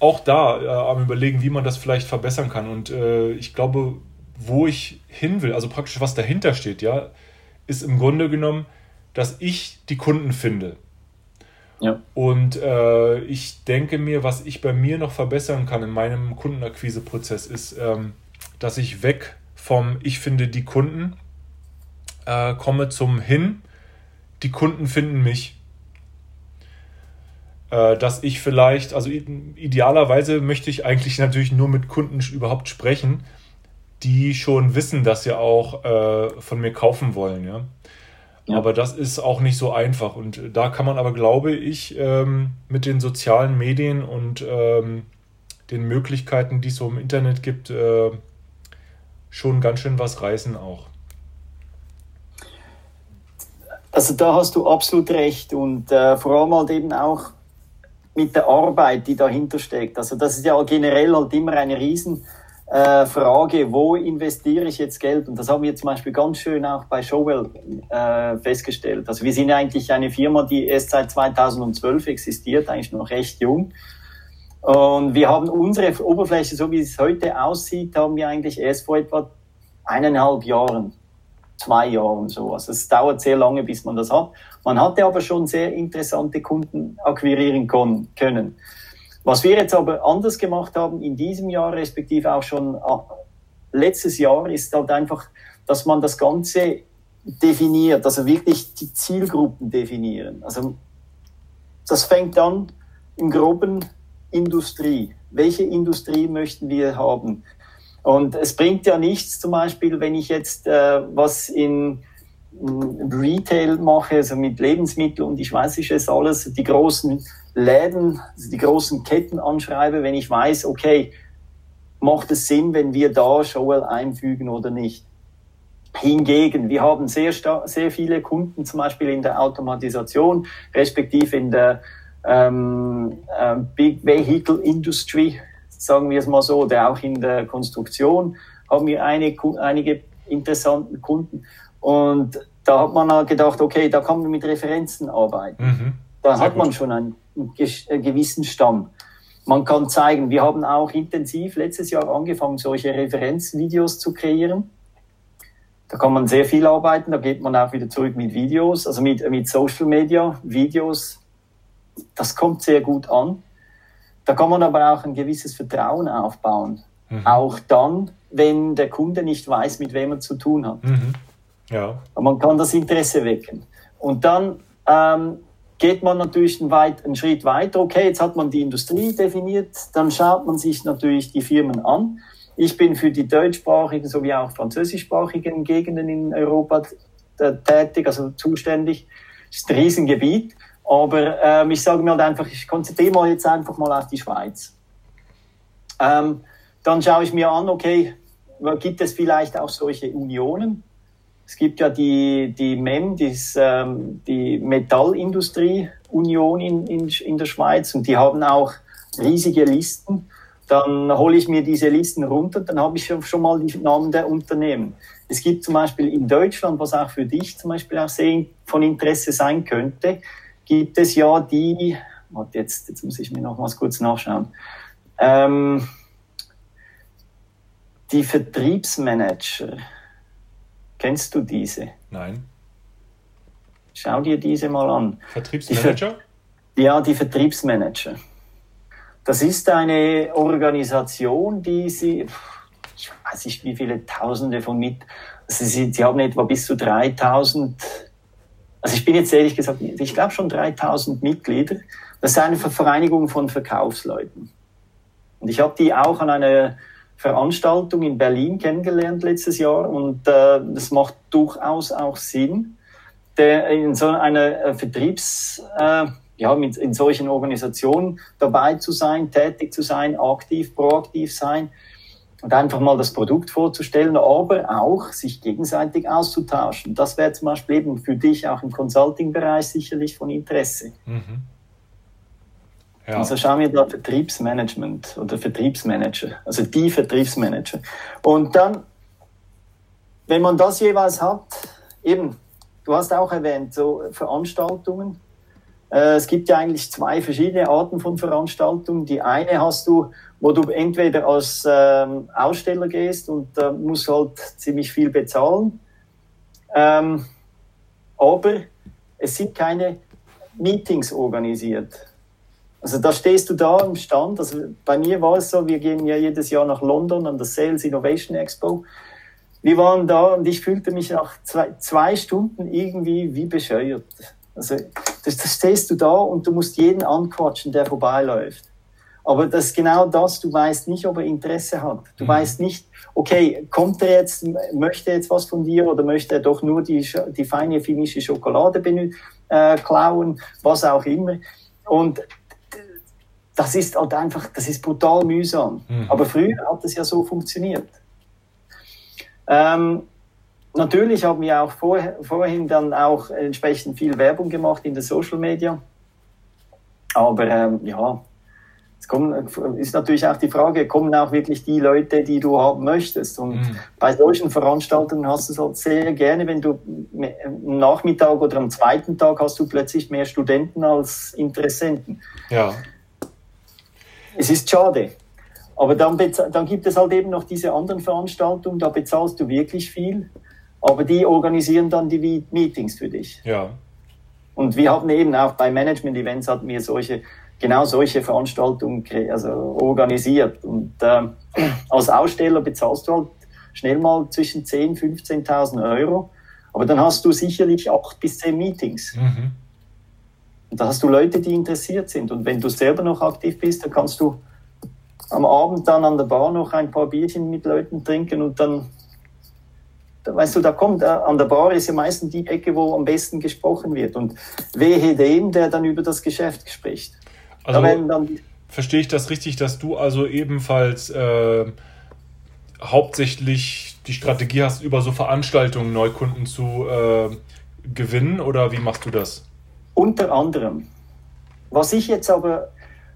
A: auch da äh, am Überlegen, wie man das vielleicht verbessern kann. Und äh, ich glaube, wo ich hin will, also praktisch was dahinter steht, ja, ist im Grunde genommen, dass ich die Kunden finde. Ja. Und äh, ich denke mir, was ich bei mir noch verbessern kann in meinem Kundenakquiseprozess ist, ähm, dass ich weg vom Ich finde die Kunden äh, komme zum Hin, die Kunden finden mich. Äh, dass ich vielleicht, also idealerweise möchte ich eigentlich natürlich nur mit Kunden überhaupt sprechen, die schon wissen, dass sie auch äh, von mir kaufen wollen. Ja? Ja. Aber das ist auch nicht so einfach. Und da kann man aber, glaube ich, ähm, mit den sozialen Medien und ähm, den Möglichkeiten, die es so im Internet gibt, äh, schon ganz schön was reißen auch.
B: Also da hast du absolut recht und äh, vor allem halt eben auch mit der Arbeit, die dahinter steckt. Also das ist ja generell halt immer eine riesen äh, wo investiere ich jetzt Geld? Und das haben wir zum Beispiel ganz schön auch bei Showwell äh, festgestellt. Also wir sind eigentlich eine Firma, die erst seit 2012 existiert, eigentlich noch recht jung. Und wir haben unsere Oberfläche, so wie es heute aussieht, haben wir eigentlich erst vor etwa eineinhalb Jahren, zwei Jahren so. Also es dauert sehr lange, bis man das hat. Man hatte aber schon sehr interessante Kunden akquirieren können. Was wir jetzt aber anders gemacht haben in diesem Jahr, respektive auch schon ah, letztes Jahr, ist halt einfach, dass man das Ganze definiert, also wirklich die Zielgruppen definieren. Also das fängt an im groben Industrie. Welche Industrie möchten wir haben? Und es bringt ja nichts, zum Beispiel, wenn ich jetzt äh, was in, in Retail mache, also mit Lebensmitteln und ich weiß nicht es alles, die großen Läden, also die großen Ketten anschreibe, wenn ich weiß, okay, macht es Sinn, wenn wir da Showell einfügen oder nicht. Hingegen, wir haben sehr, sehr viele Kunden, zum Beispiel in der Automatisation, respektive in der ähm, äh, Big Vehicle Industry, sagen wir es mal so, oder auch in der Konstruktion haben wir eine, einige interessante Kunden. Und da hat man gedacht, okay, da kann man mit Referenzen arbeiten. Mhm. Da hat man schon einen äh, gewissen Stamm. Man kann zeigen, wir haben auch intensiv letztes Jahr angefangen, solche Referenzvideos zu kreieren. Da kann man sehr viel arbeiten, da geht man auch wieder zurück mit Videos, also mit, mit Social Media, Videos. Das kommt sehr gut an. Da kann man aber auch ein gewisses Vertrauen aufbauen. Mhm. Auch dann, wenn der Kunde nicht weiß, mit wem er zu tun hat. Mhm. Ja. man kann das Interesse wecken. Und dann ähm, geht man natürlich einen, weit, einen Schritt weiter. Okay, jetzt hat man die Industrie definiert, dann schaut man sich natürlich die Firmen an. Ich bin für die deutschsprachigen sowie auch französischsprachigen Gegenden in Europa tätig, also zuständig. Das ist ein Riesengebiet. Aber ähm, ich sage mir halt einfach, ich konzentriere mal jetzt einfach mal auf die Schweiz. Ähm, dann schaue ich mir an, okay, gibt es vielleicht auch solche Unionen? Es gibt ja die, die MEM, dies, ähm, die Metallindustrie-Union in, in, in der Schweiz und die haben auch riesige Listen. Dann hole ich mir diese Listen runter, dann habe ich schon mal die Namen der Unternehmen. Es gibt zum Beispiel in Deutschland, was auch für dich zum Beispiel auch sehr von Interesse sein könnte, gibt es ja die, warte, jetzt, jetzt muss ich mir noch mal kurz nachschauen, ähm, die Vertriebsmanager Kennst du diese?
A: Nein.
B: Schau dir diese mal an.
A: Vertriebsmanager?
B: Die, ja, die Vertriebsmanager. Das ist eine Organisation, die sie, ich weiß nicht, wie viele Tausende von mit, sie, sie haben etwa bis zu 3000, also ich bin jetzt ehrlich gesagt, ich glaube schon 3000 Mitglieder. Das ist eine Vereinigung von Verkaufsleuten. Und ich habe die auch an einer Veranstaltung in Berlin kennengelernt letztes Jahr und äh, das macht durchaus auch Sinn, der in so einer äh, Vertriebs, äh, ja, mit, in solchen Organisationen dabei zu sein, tätig zu sein, aktiv, proaktiv sein und einfach mal das Produkt vorzustellen, aber auch sich gegenseitig auszutauschen. Das wäre zum Beispiel eben für dich auch im Consulting-Bereich sicherlich von Interesse. Mhm. Ja. Also schauen wir da Vertriebsmanagement oder Vertriebsmanager, also die Vertriebsmanager. Und dann, wenn man das jeweils hat, eben, du hast auch erwähnt, so Veranstaltungen. Äh, es gibt ja eigentlich zwei verschiedene Arten von Veranstaltungen. Die eine hast du, wo du entweder als ähm, Aussteller gehst und äh, musst halt ziemlich viel bezahlen. Ähm, aber es sind keine Meetings organisiert. Also da stehst du da im Stand. Also bei mir war es so, wir gehen ja jedes Jahr nach London an das Sales Innovation Expo. Wir waren da und ich fühlte mich nach zwei, zwei Stunden irgendwie wie bescheuert. Also das stehst du da und du musst jeden anquatschen, der vorbeiläuft. Aber das ist genau das, du weißt nicht, ob er Interesse hat. Du mhm. weißt nicht, okay, kommt er jetzt, möchte er jetzt was von dir oder möchte er doch nur die, die feine finnische Schokolade äh, klauen, was auch immer. Und das ist halt einfach, das ist brutal mühsam. Mhm. Aber früher hat es ja so funktioniert. Ähm, natürlich haben wir auch vorher, vorhin dann auch entsprechend viel Werbung gemacht in den Social Media. Aber ähm, ja, es kommen, ist natürlich auch die Frage, kommen auch wirklich die Leute, die du haben möchtest? Und mhm. bei solchen Veranstaltungen hast du es halt sehr gerne, wenn du am Nachmittag oder am zweiten Tag hast du plötzlich mehr Studenten als Interessenten.
A: Ja.
B: Es ist schade. Aber dann, dann gibt es halt eben noch diese anderen Veranstaltungen, da bezahlst du wirklich viel, aber die organisieren dann die Meetings für dich.
A: Ja.
B: Und wir haben eben auch bei Management-Events hatten wir solche, genau solche Veranstaltungen also organisiert. Und äh, [CLEARS THROAT] als Aussteller bezahlst du halt schnell mal zwischen 10.000 und 15.000 Euro. Aber dann hast du sicherlich acht bis zehn Meetings. Mhm. Und da hast du Leute, die interessiert sind. Und wenn du selber noch aktiv bist, dann kannst du am Abend dann an der Bar noch ein paar Bierchen mit Leuten trinken und dann, da, weißt du, da kommt, äh, an der Bar ist ja meistens die Ecke, wo am besten gesprochen wird. Und wehe dem, der dann über das Geschäft spricht.
A: Also verstehe ich das richtig, dass du also ebenfalls äh, hauptsächlich die Strategie hast, über so Veranstaltungen Neukunden zu äh, gewinnen oder wie machst du das?
B: Unter anderem. Was ich jetzt aber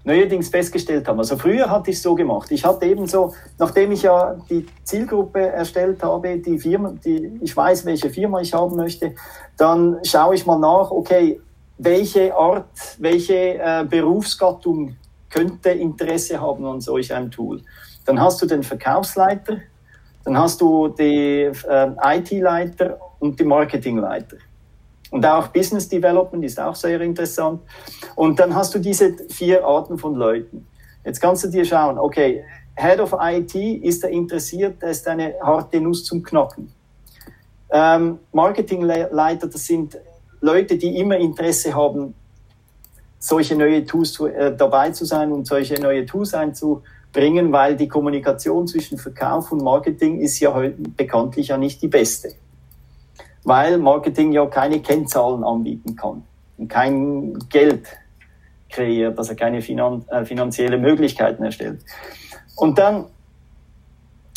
B: neuerdings festgestellt habe, also früher hatte ich es so gemacht. Ich hatte eben so, nachdem ich ja die Zielgruppe erstellt habe, die Firma, die, ich weiß, welche Firma ich haben möchte, dann schaue ich mal nach, okay, welche Art, welche äh, Berufsgattung könnte Interesse haben an solch einem Tool. Dann hast du den Verkaufsleiter, dann hast du die äh, IT-Leiter und die Marketingleiter. Und auch Business Development ist auch sehr interessant. Und dann hast du diese vier Arten von Leuten. Jetzt kannst du dir schauen, okay, Head of IT ist er interessiert, er ist eine harte Nuss zum Knacken. Ähm, Marketingleiter, das sind Leute, die immer Interesse haben, solche neue Tools äh, dabei zu sein und solche neue Tools einzubringen, weil die Kommunikation zwischen Verkauf und Marketing ist ja heute bekanntlich ja nicht die beste weil Marketing ja keine Kennzahlen anbieten kann und kein Geld kreiert, also keine finan äh, finanzielle Möglichkeiten erstellt. Und dann,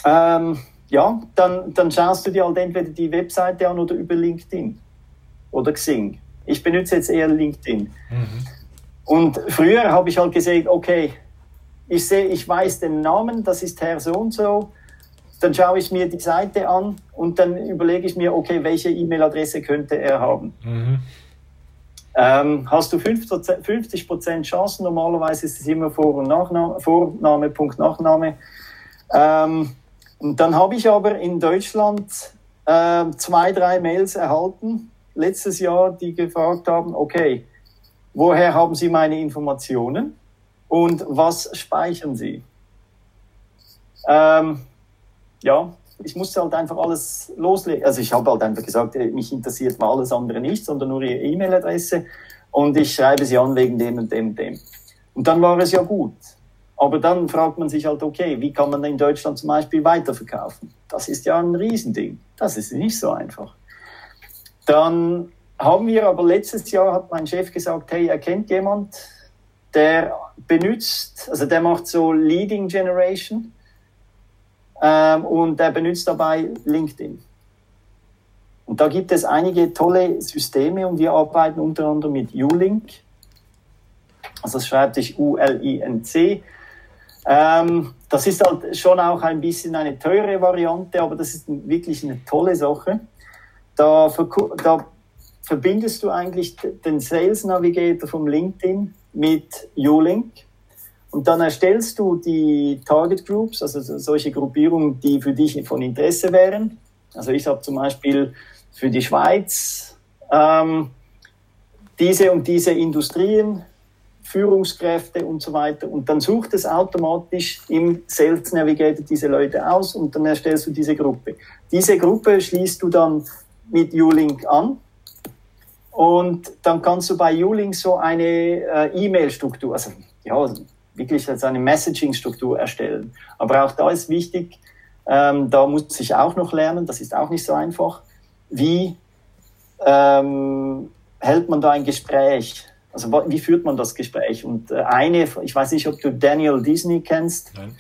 B: ähm, ja, dann, dann schaust du dir halt entweder die Webseite an oder über LinkedIn oder Xing. Ich benutze jetzt eher LinkedIn. Mhm. Und früher habe ich halt gesehen, okay, ich sehe, ich weiß den Namen, das ist Herr so und so, dann schaue ich mir die Seite an und dann überlege ich mir, okay, welche E-Mail-Adresse könnte er haben. Mhm. Ähm, hast du 50 Prozent Chancen? Normalerweise ist es immer Vor- und Nachname, Vorname, Punkt, Nachname. Ähm, und dann habe ich aber in Deutschland äh, zwei, drei Mails erhalten letztes Jahr, die gefragt haben, okay, woher haben Sie meine Informationen und was speichern Sie? Ähm, ja, ich musste halt einfach alles loslegen. Also ich habe halt einfach gesagt, äh, mich interessiert mal alles andere nicht, sondern nur Ihre E-Mail-Adresse und ich schreibe Sie an wegen dem und dem und dem. Und dann war es ja gut. Aber dann fragt man sich halt, okay, wie kann man in Deutschland zum Beispiel weiterverkaufen? Das ist ja ein Riesending. Das ist nicht so einfach. Dann haben wir aber letztes Jahr, hat mein Chef gesagt, hey, er kennt jemand, der benutzt, also der macht so Leading Generation ähm, und der benutzt dabei LinkedIn. Und da gibt es einige tolle Systeme und wir arbeiten unter anderem mit Ulink. Also das schreibt sich U-L-I-N-C. Ähm, das ist halt schon auch ein bisschen eine teure Variante, aber das ist wirklich eine tolle Sache. Da, da verbindest du eigentlich den Sales Navigator vom LinkedIn mit Ulink und dann erstellst du die Target Groups, also solche Gruppierungen, die für dich von Interesse wären. Also ich habe zum Beispiel für die Schweiz ähm, diese und diese Industrien Führungskräfte und so weiter. Und dann sucht es automatisch im Sales Navigator diese Leute aus und dann erstellst du diese Gruppe. Diese Gruppe schließt du dann mit U-Link an und dann kannst du bei U-Link so eine äh, E-Mail-Struktur, also ja, wirklich als eine Messaging-Struktur erstellen. Aber auch da ist wichtig, ähm, da muss ich auch noch lernen, das ist auch nicht so einfach, wie ähm, hält man da ein Gespräch? Also wie führt man das Gespräch? Und äh, eine, ich weiß nicht, ob du Daniel Disney kennst. Nein.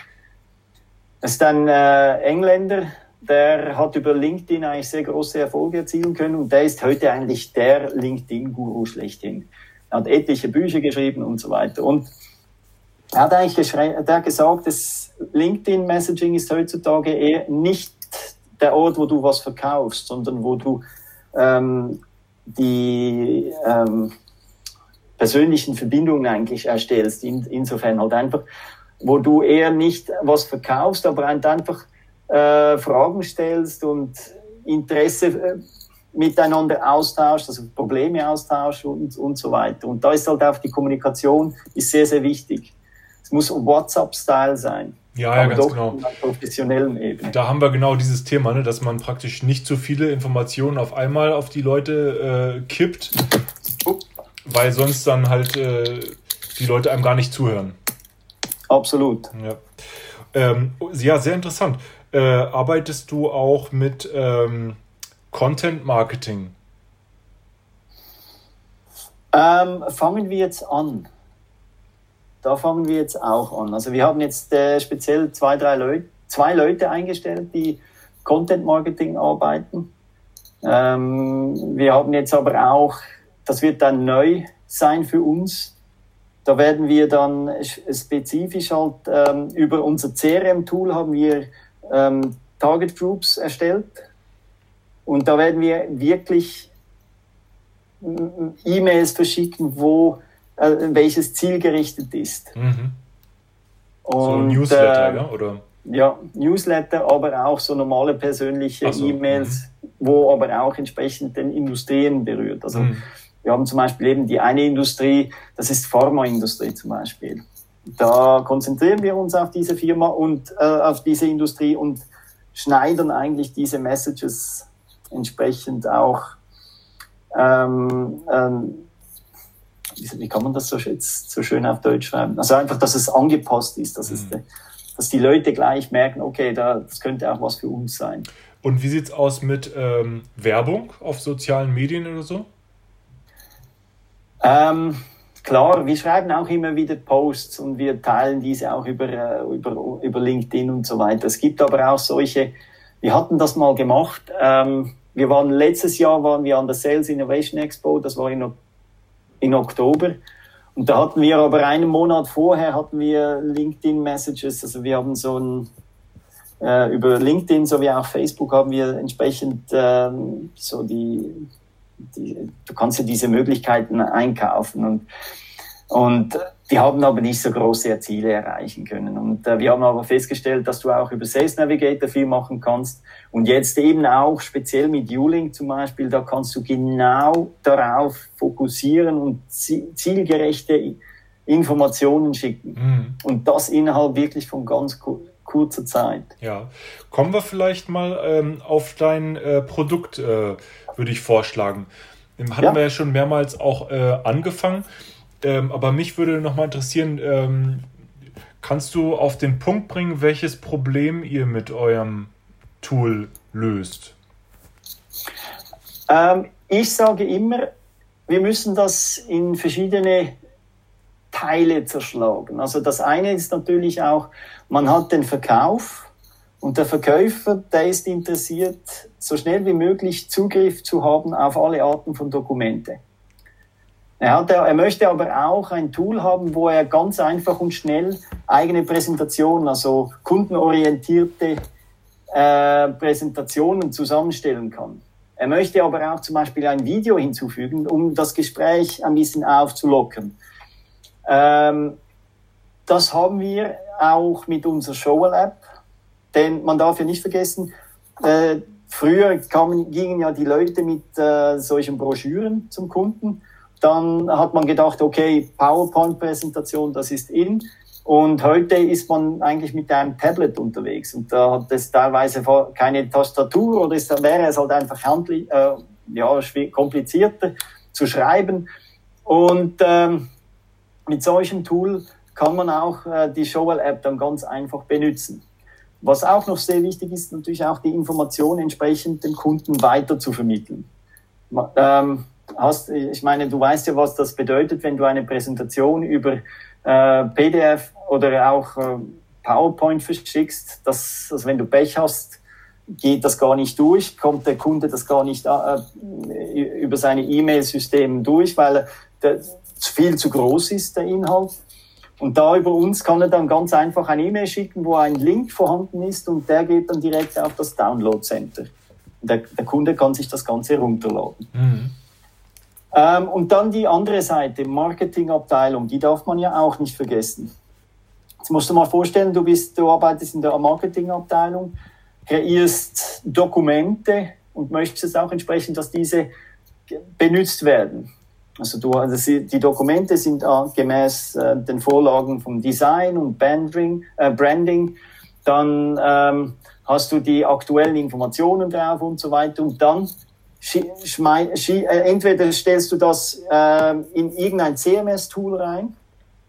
B: Das ist ein äh, Engländer, der hat über LinkedIn eigentlich sehr große Erfolge erzielen können und der ist heute eigentlich der LinkedIn-Guru schlechthin. Er hat etliche Bücher geschrieben und so weiter. Und er hat eigentlich der gesagt, dass LinkedIn-Messaging ist heutzutage eher nicht der Ort, wo du was verkaufst, sondern wo du ähm, die ähm, persönlichen Verbindungen eigentlich erstellst. In, insofern halt einfach, wo du eher nicht was verkaufst, aber einfach äh, Fragen stellst und Interesse äh, miteinander austauscht, also Probleme austauscht und, und so weiter. Und da ist halt auch die Kommunikation ist sehr, sehr wichtig. Es muss WhatsApp-Style sein.
A: Ja, ja, ganz genau.
B: Professionellen Ebene.
A: Da haben wir genau dieses Thema, ne, dass man praktisch nicht zu viele Informationen auf einmal auf die Leute äh, kippt, weil sonst dann halt äh, die Leute einem gar nicht zuhören.
B: Absolut.
A: Ja, ähm, ja sehr interessant. Äh, arbeitest du auch mit ähm, Content Marketing?
B: Ähm, fangen wir jetzt an. Da fangen wir jetzt auch an. Also wir haben jetzt äh, speziell zwei, drei Leute, zwei Leute eingestellt, die Content Marketing arbeiten. Ähm, wir haben jetzt aber auch, das wird dann neu sein für uns. Da werden wir dann spezifisch halt ähm, über unser CRM-Tool haben wir ähm, Target Groups erstellt. Und da werden wir wirklich E-Mails verschicken, wo äh, welches Ziel gerichtet ist. Mhm.
A: Und, so ein Newsletter, äh, ja? Oder?
B: Ja, Newsletter, aber auch so normale persönliche so, E-Mails, mhm. wo aber auch entsprechend den Industrien berührt. Also mhm. wir haben zum Beispiel eben die eine Industrie, das ist Pharmaindustrie zum Beispiel. Da konzentrieren wir uns auf diese Firma und äh, auf diese Industrie und schneiden eigentlich diese Messages entsprechend auch ähm, ähm, wie, kann man das so, jetzt so schön auf Deutsch schreiben? Also einfach, dass es angepasst ist, dass, mhm. es, dass die Leute gleich merken, okay, da, das könnte auch was für uns sein.
A: Und wie sieht es aus mit ähm, Werbung auf sozialen Medien oder so?
B: Ähm, klar, wir schreiben auch immer wieder Posts und wir teilen diese auch über, äh, über, über LinkedIn und so weiter. Es gibt aber auch solche, wir hatten das mal gemacht. Ähm, wir waren letztes Jahr waren wir an der Sales Innovation Expo, das war in, in Oktober. Und da hatten wir aber einen Monat vorher hatten wir LinkedIn Messages, also wir haben so ein äh, über LinkedIn sowie auch Facebook haben wir entsprechend ähm, so die die, du kannst ja diese Möglichkeiten einkaufen. Und Und die haben aber nicht so große Ziele erreichen können. Und äh, wir haben aber festgestellt, dass du auch über Sales Navigator viel machen kannst. Und jetzt eben auch speziell mit Ulink zum Beispiel, da kannst du genau darauf fokussieren und zielgerechte Informationen schicken. Mhm. Und das innerhalb wirklich von ganz kurzer Zeit.
A: Ja, kommen wir vielleicht mal ähm, auf dein äh, Produkt, äh, würde ich vorschlagen. Hatten ja. wir ja schon mehrmals auch äh, angefangen. Ähm, aber mich würde noch mal interessieren, ähm, kannst du auf den Punkt bringen, welches Problem ihr mit eurem Tool löst?
B: Ähm, ich sage immer, wir müssen das in verschiedene Teile zerschlagen. Also das eine ist natürlich auch, man hat den Verkauf und der Verkäufer, der ist interessiert, so schnell wie möglich Zugriff zu haben auf alle Arten von Dokumente. Er, hat, er möchte aber auch ein Tool haben, wo er ganz einfach und schnell eigene Präsentationen, also kundenorientierte äh, Präsentationen zusammenstellen kann. Er möchte aber auch zum Beispiel ein Video hinzufügen, um das Gespräch ein bisschen aufzulockern. Ähm, das haben wir auch mit unserer Showell App, denn man darf ja nicht vergessen, äh, früher kamen, gingen ja die Leute mit äh, solchen Broschüren zum Kunden dann hat man gedacht, okay, PowerPoint-Präsentation, das ist in. Und heute ist man eigentlich mit einem Tablet unterwegs und da hat es teilweise keine Tastatur oder ist, wäre es halt einfach handlich, äh, ja, komplizierter zu schreiben. Und ähm, mit solchem Tool kann man auch äh, die Showell-App dann ganz einfach benutzen. Was auch noch sehr wichtig ist, natürlich auch die Information entsprechend dem Kunden weiter zu vermitteln. Ähm, hast, ich meine, du weißt ja, was das bedeutet, wenn du eine Präsentation über äh, PDF oder auch äh, PowerPoint verschickst, dass, also wenn du Pech hast, geht das gar nicht durch, kommt der Kunde das gar nicht äh, über seine E-Mail-Systeme durch, weil der viel zu groß ist, der Inhalt. Und da über uns kann er dann ganz einfach ein E-Mail schicken, wo ein Link vorhanden ist und der geht dann direkt auf das Download Center. Der, der Kunde kann sich das Ganze runterladen. Mhm. Ähm, und dann die andere Seite, Marketingabteilung, die darf man ja auch nicht vergessen. Jetzt musst du mal vorstellen, du bist, du arbeitest in der Marketingabteilung, kreierst Dokumente und möchtest auch entsprechend, dass diese benutzt werden. Also, du, also die Dokumente sind gemäß äh, den Vorlagen vom Design und Bandring, äh, Branding. Dann ähm, hast du die aktuellen Informationen drauf und so weiter. Und dann äh, entweder stellst du das äh, in irgendein CMS-Tool rein,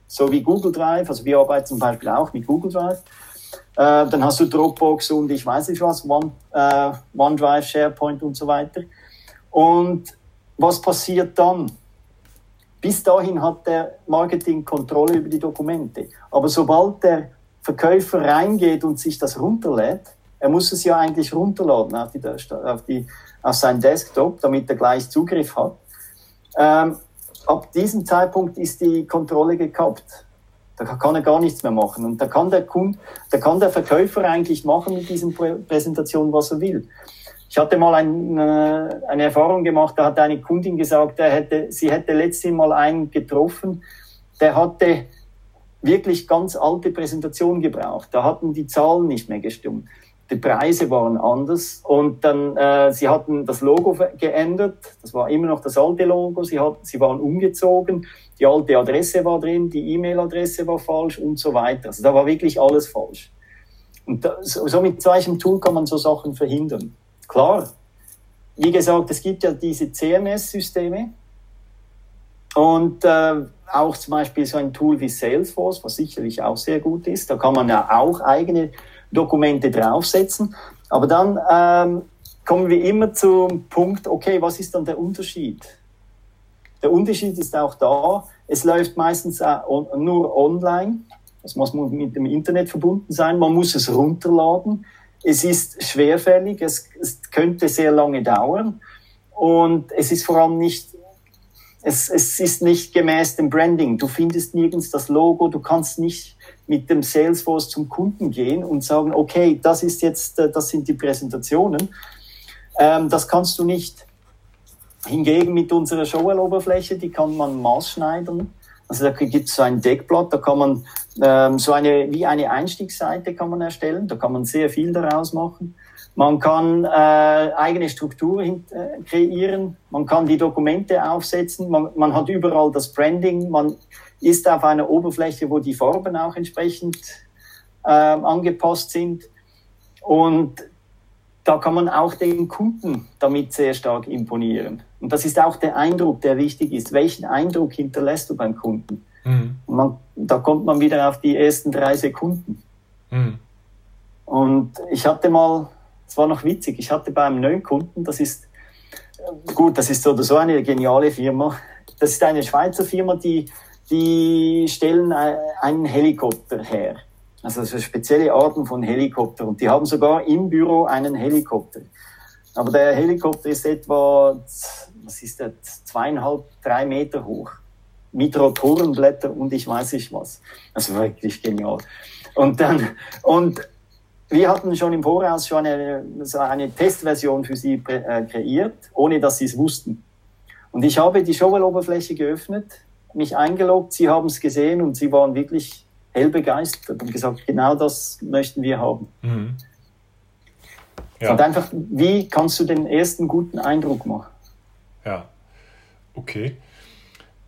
B: so wie Google Drive, also wir arbeiten zum Beispiel auch mit Google Drive. Äh, dann hast du Dropbox und ich weiß nicht was, One, äh, OneDrive, SharePoint und so weiter. Und was passiert dann? Bis dahin hat der Marketing Kontrolle über die Dokumente. Aber sobald der Verkäufer reingeht und sich das runterlädt, er muss es ja eigentlich runterladen auf die, auf die auf seinen Desktop, damit er gleich Zugriff hat. Ähm, ab diesem Zeitpunkt ist die Kontrolle gekappt. Da kann er gar nichts mehr machen. Und da kann der Kunde, da kann der Verkäufer eigentlich machen mit diesen Präsentationen, was er will. Ich hatte mal ein, äh, eine Erfahrung gemacht, da hat eine Kundin gesagt, er hätte, sie hätte letztes Mal einen getroffen, der hatte wirklich ganz alte Präsentationen gebraucht. Da hatten die Zahlen nicht mehr gestimmt die Preise waren anders und dann äh, sie hatten das Logo geändert. Das war immer noch das alte Logo. Sie hatten, sie waren umgezogen. Die alte Adresse war drin, die E-Mail-Adresse war falsch und so weiter. Also da war wirklich alles falsch. Und da, so, so mit solchem Tool kann man so Sachen verhindern. Klar. Wie gesagt, es gibt ja diese CMS-Systeme und äh, auch zum Beispiel so ein Tool wie Salesforce, was sicherlich auch sehr gut ist. Da kann man ja auch eigene Dokumente draufsetzen. Aber dann ähm, kommen wir immer zum Punkt, okay, was ist dann der Unterschied? Der Unterschied ist auch da, es läuft meistens nur online, es muss mit dem Internet verbunden sein, man muss es runterladen, es ist schwerfällig, es, es könnte sehr lange dauern und es ist vor allem nicht es, es ist nicht gemäß dem Branding. Du findest nirgends das Logo, du kannst nicht mit dem Salesforce zum Kunden gehen und sagen, okay, das ist jetzt, äh, das sind die Präsentationen. Ähm, das kannst du nicht. Hingegen mit unserer Showell-Oberfläche, die kann man maßschneidern. Also da gibt es so ein Deckblatt, da kann man ähm, so eine, wie eine Einstiegsseite kann man erstellen, da kann man sehr viel daraus machen. Man kann äh, eigene Struktur äh, kreieren, man kann die Dokumente aufsetzen, man, man hat überall das Branding, man ist auf einer Oberfläche, wo die Farben auch entsprechend äh, angepasst sind. Und da kann man auch den Kunden damit sehr stark imponieren. Und das ist auch der Eindruck, der wichtig ist. Welchen Eindruck hinterlässt du beim Kunden? Mhm. Man, da kommt man wieder auf die ersten drei Sekunden. Mhm. Und ich hatte mal, es war noch witzig, ich hatte bei einem neuen Kunden, das ist, gut, das ist so oder so eine geniale Firma. Das ist eine Schweizer Firma, die, die stellen einen Helikopter her. Also so spezielle Arten von Helikopter. Und die haben sogar im Büro einen Helikopter. Aber der Helikopter ist etwa, was ist der, zweieinhalb, drei Meter hoch. Mit Rotorenblätter und ich weiß nicht was. Also wirklich genial. Und dann, und wir hatten schon im Voraus schon eine, so eine Testversion für sie äh, kreiert, ohne dass sie es wussten. Und ich habe die Shovel-Oberfläche geöffnet, mich eingeloggt, sie haben es gesehen und sie waren wirklich hell begeistert und gesagt, genau das möchten wir haben. Mhm. Ja. Und einfach, wie kannst du den ersten guten Eindruck machen?
A: Ja, okay.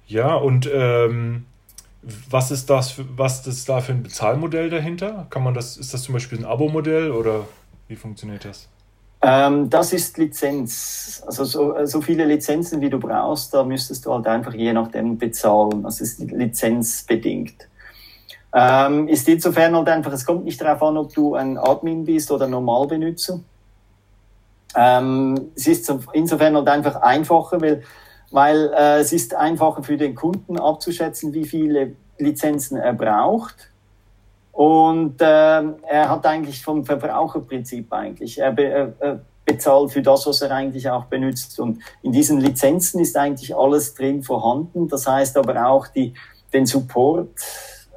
A: Ja, und ähm, was ist das, für, was ist da für ein Bezahlmodell dahinter? Kann man das, ist das zum Beispiel ein Abo-Modell oder wie funktioniert das?
B: Ähm, das ist Lizenz. Also so, so viele Lizenzen, wie du brauchst, da müsstest du halt einfach je nachdem bezahlen. Das ist lizenzbedingt. Ähm, ist insofern halt einfach, es kommt nicht darauf an, ob du ein Admin bist oder Normalbenutzer. Ähm, es ist insofern halt einfach einfacher, weil, weil äh, es ist einfacher für den Kunden abzuschätzen, wie viele Lizenzen er braucht. Und äh, er hat eigentlich vom Verbraucherprinzip eigentlich, er, be, er bezahlt für das, was er eigentlich auch benutzt. Und in diesen Lizenzen ist eigentlich alles drin vorhanden. Das heißt aber auch die, den Support,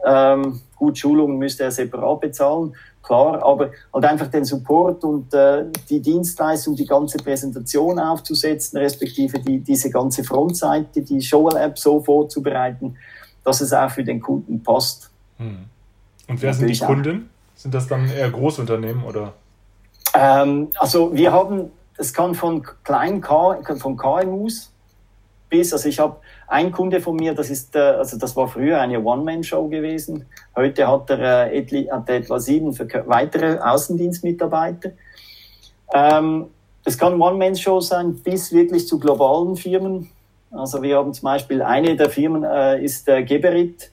B: ähm, gut, Schulungen müsste er separat bezahlen, klar, aber halt einfach den Support und äh, die Dienstleistung, die ganze Präsentation aufzusetzen, respektive die, diese ganze Frontseite, die Show-App so vorzubereiten, dass es auch für den Kunden passt.
A: Hm. Und wer sind die Kunden? Auch. Sind das dann eher Großunternehmen oder?
B: Ähm, also wir haben, es kann von kleinen K, von KMUs bis, also ich habe ein Kunde von mir, das ist, äh, also das war früher eine One-Man-Show gewesen. Heute hat er, äh, etli, hat er etwa sieben weitere Außendienstmitarbeiter. Ähm, es kann One-Man-Show sein bis wirklich zu globalen Firmen. Also wir haben zum Beispiel eine der Firmen äh, ist äh, Geberit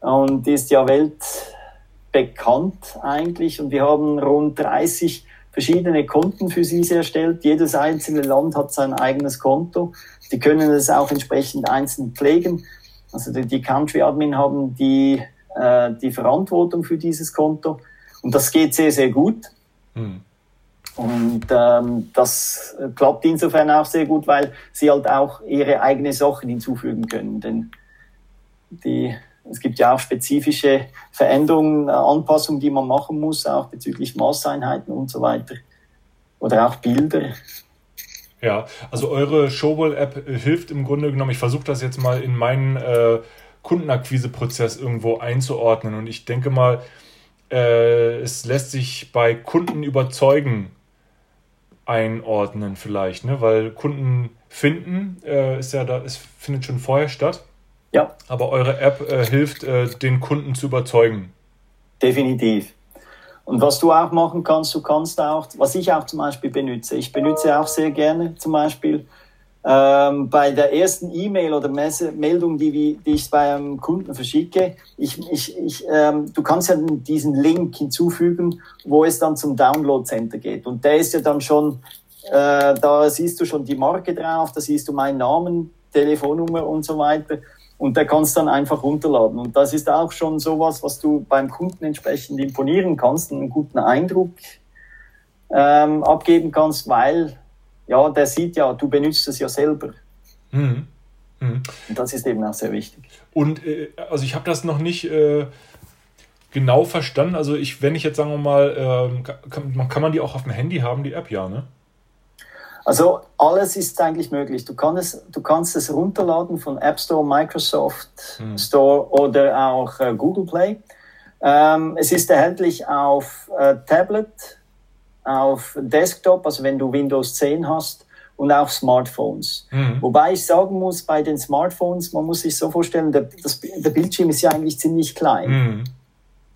B: und die ist ja weltbekannt eigentlich und wir haben rund 30 verschiedene Konten für sie erstellt. Jedes einzelne Land hat sein eigenes Konto. Die können es auch entsprechend einzeln pflegen. Also die, die Country Admin haben die, äh, die Verantwortung für dieses Konto. Und das geht sehr, sehr gut. Mhm. Und ähm, das klappt insofern auch sehr gut, weil sie halt auch ihre eigenen Sachen hinzufügen können. Denn die, es gibt ja auch spezifische Veränderungen, Anpassungen, die man machen muss, auch bezüglich Maßeinheiten und so weiter. Oder auch Bilder.
A: Ja, also eure Showball-App hilft im Grunde genommen, ich versuche das jetzt mal in meinen äh, Kundenakquiseprozess irgendwo einzuordnen und ich denke mal, äh, es lässt sich bei Kunden überzeugen einordnen vielleicht, ne? weil Kunden finden äh, ist ja da, es findet schon vorher statt. Ja. Aber eure App äh, hilft, äh, den Kunden zu überzeugen.
B: Definitiv. Und was du auch machen kannst, du kannst auch, was ich auch zum Beispiel benutze, ich benutze auch sehr gerne zum Beispiel ähm, bei der ersten E-Mail oder Messe Meldung, die, die ich bei einem Kunden verschicke, ich, ich, ich, ähm, du kannst ja diesen Link hinzufügen, wo es dann zum Download Center geht. Und der ist ja dann schon, äh, da siehst du schon die Marke drauf, da siehst du meinen Namen, Telefonnummer und so weiter und der kannst dann einfach runterladen. Und das ist auch schon sowas, was du beim Kunden entsprechend imponieren kannst, einen guten Eindruck ähm, abgeben kannst, weil ja, der sieht ja, du benutzt es ja selber. Mhm. Mhm. Und das ist eben auch sehr wichtig.
A: Und äh, also ich habe das noch nicht äh, genau verstanden. Also ich, wenn ich jetzt sagen wir mal, äh, kann, kann, man die auch auf dem Handy haben, die App, ja, ne?
B: Also alles ist eigentlich möglich. Du kannst es, du kannst es runterladen von App Store, Microsoft hm. Store oder auch äh, Google Play. Ähm, es ist erhältlich auf äh, Tablet, auf Desktop, also wenn du Windows 10 hast, und auch Smartphones. Mhm. Wobei ich sagen muss, bei den Smartphones, man muss sich so vorstellen, der, das, der Bildschirm ist ja eigentlich ziemlich klein. Mhm.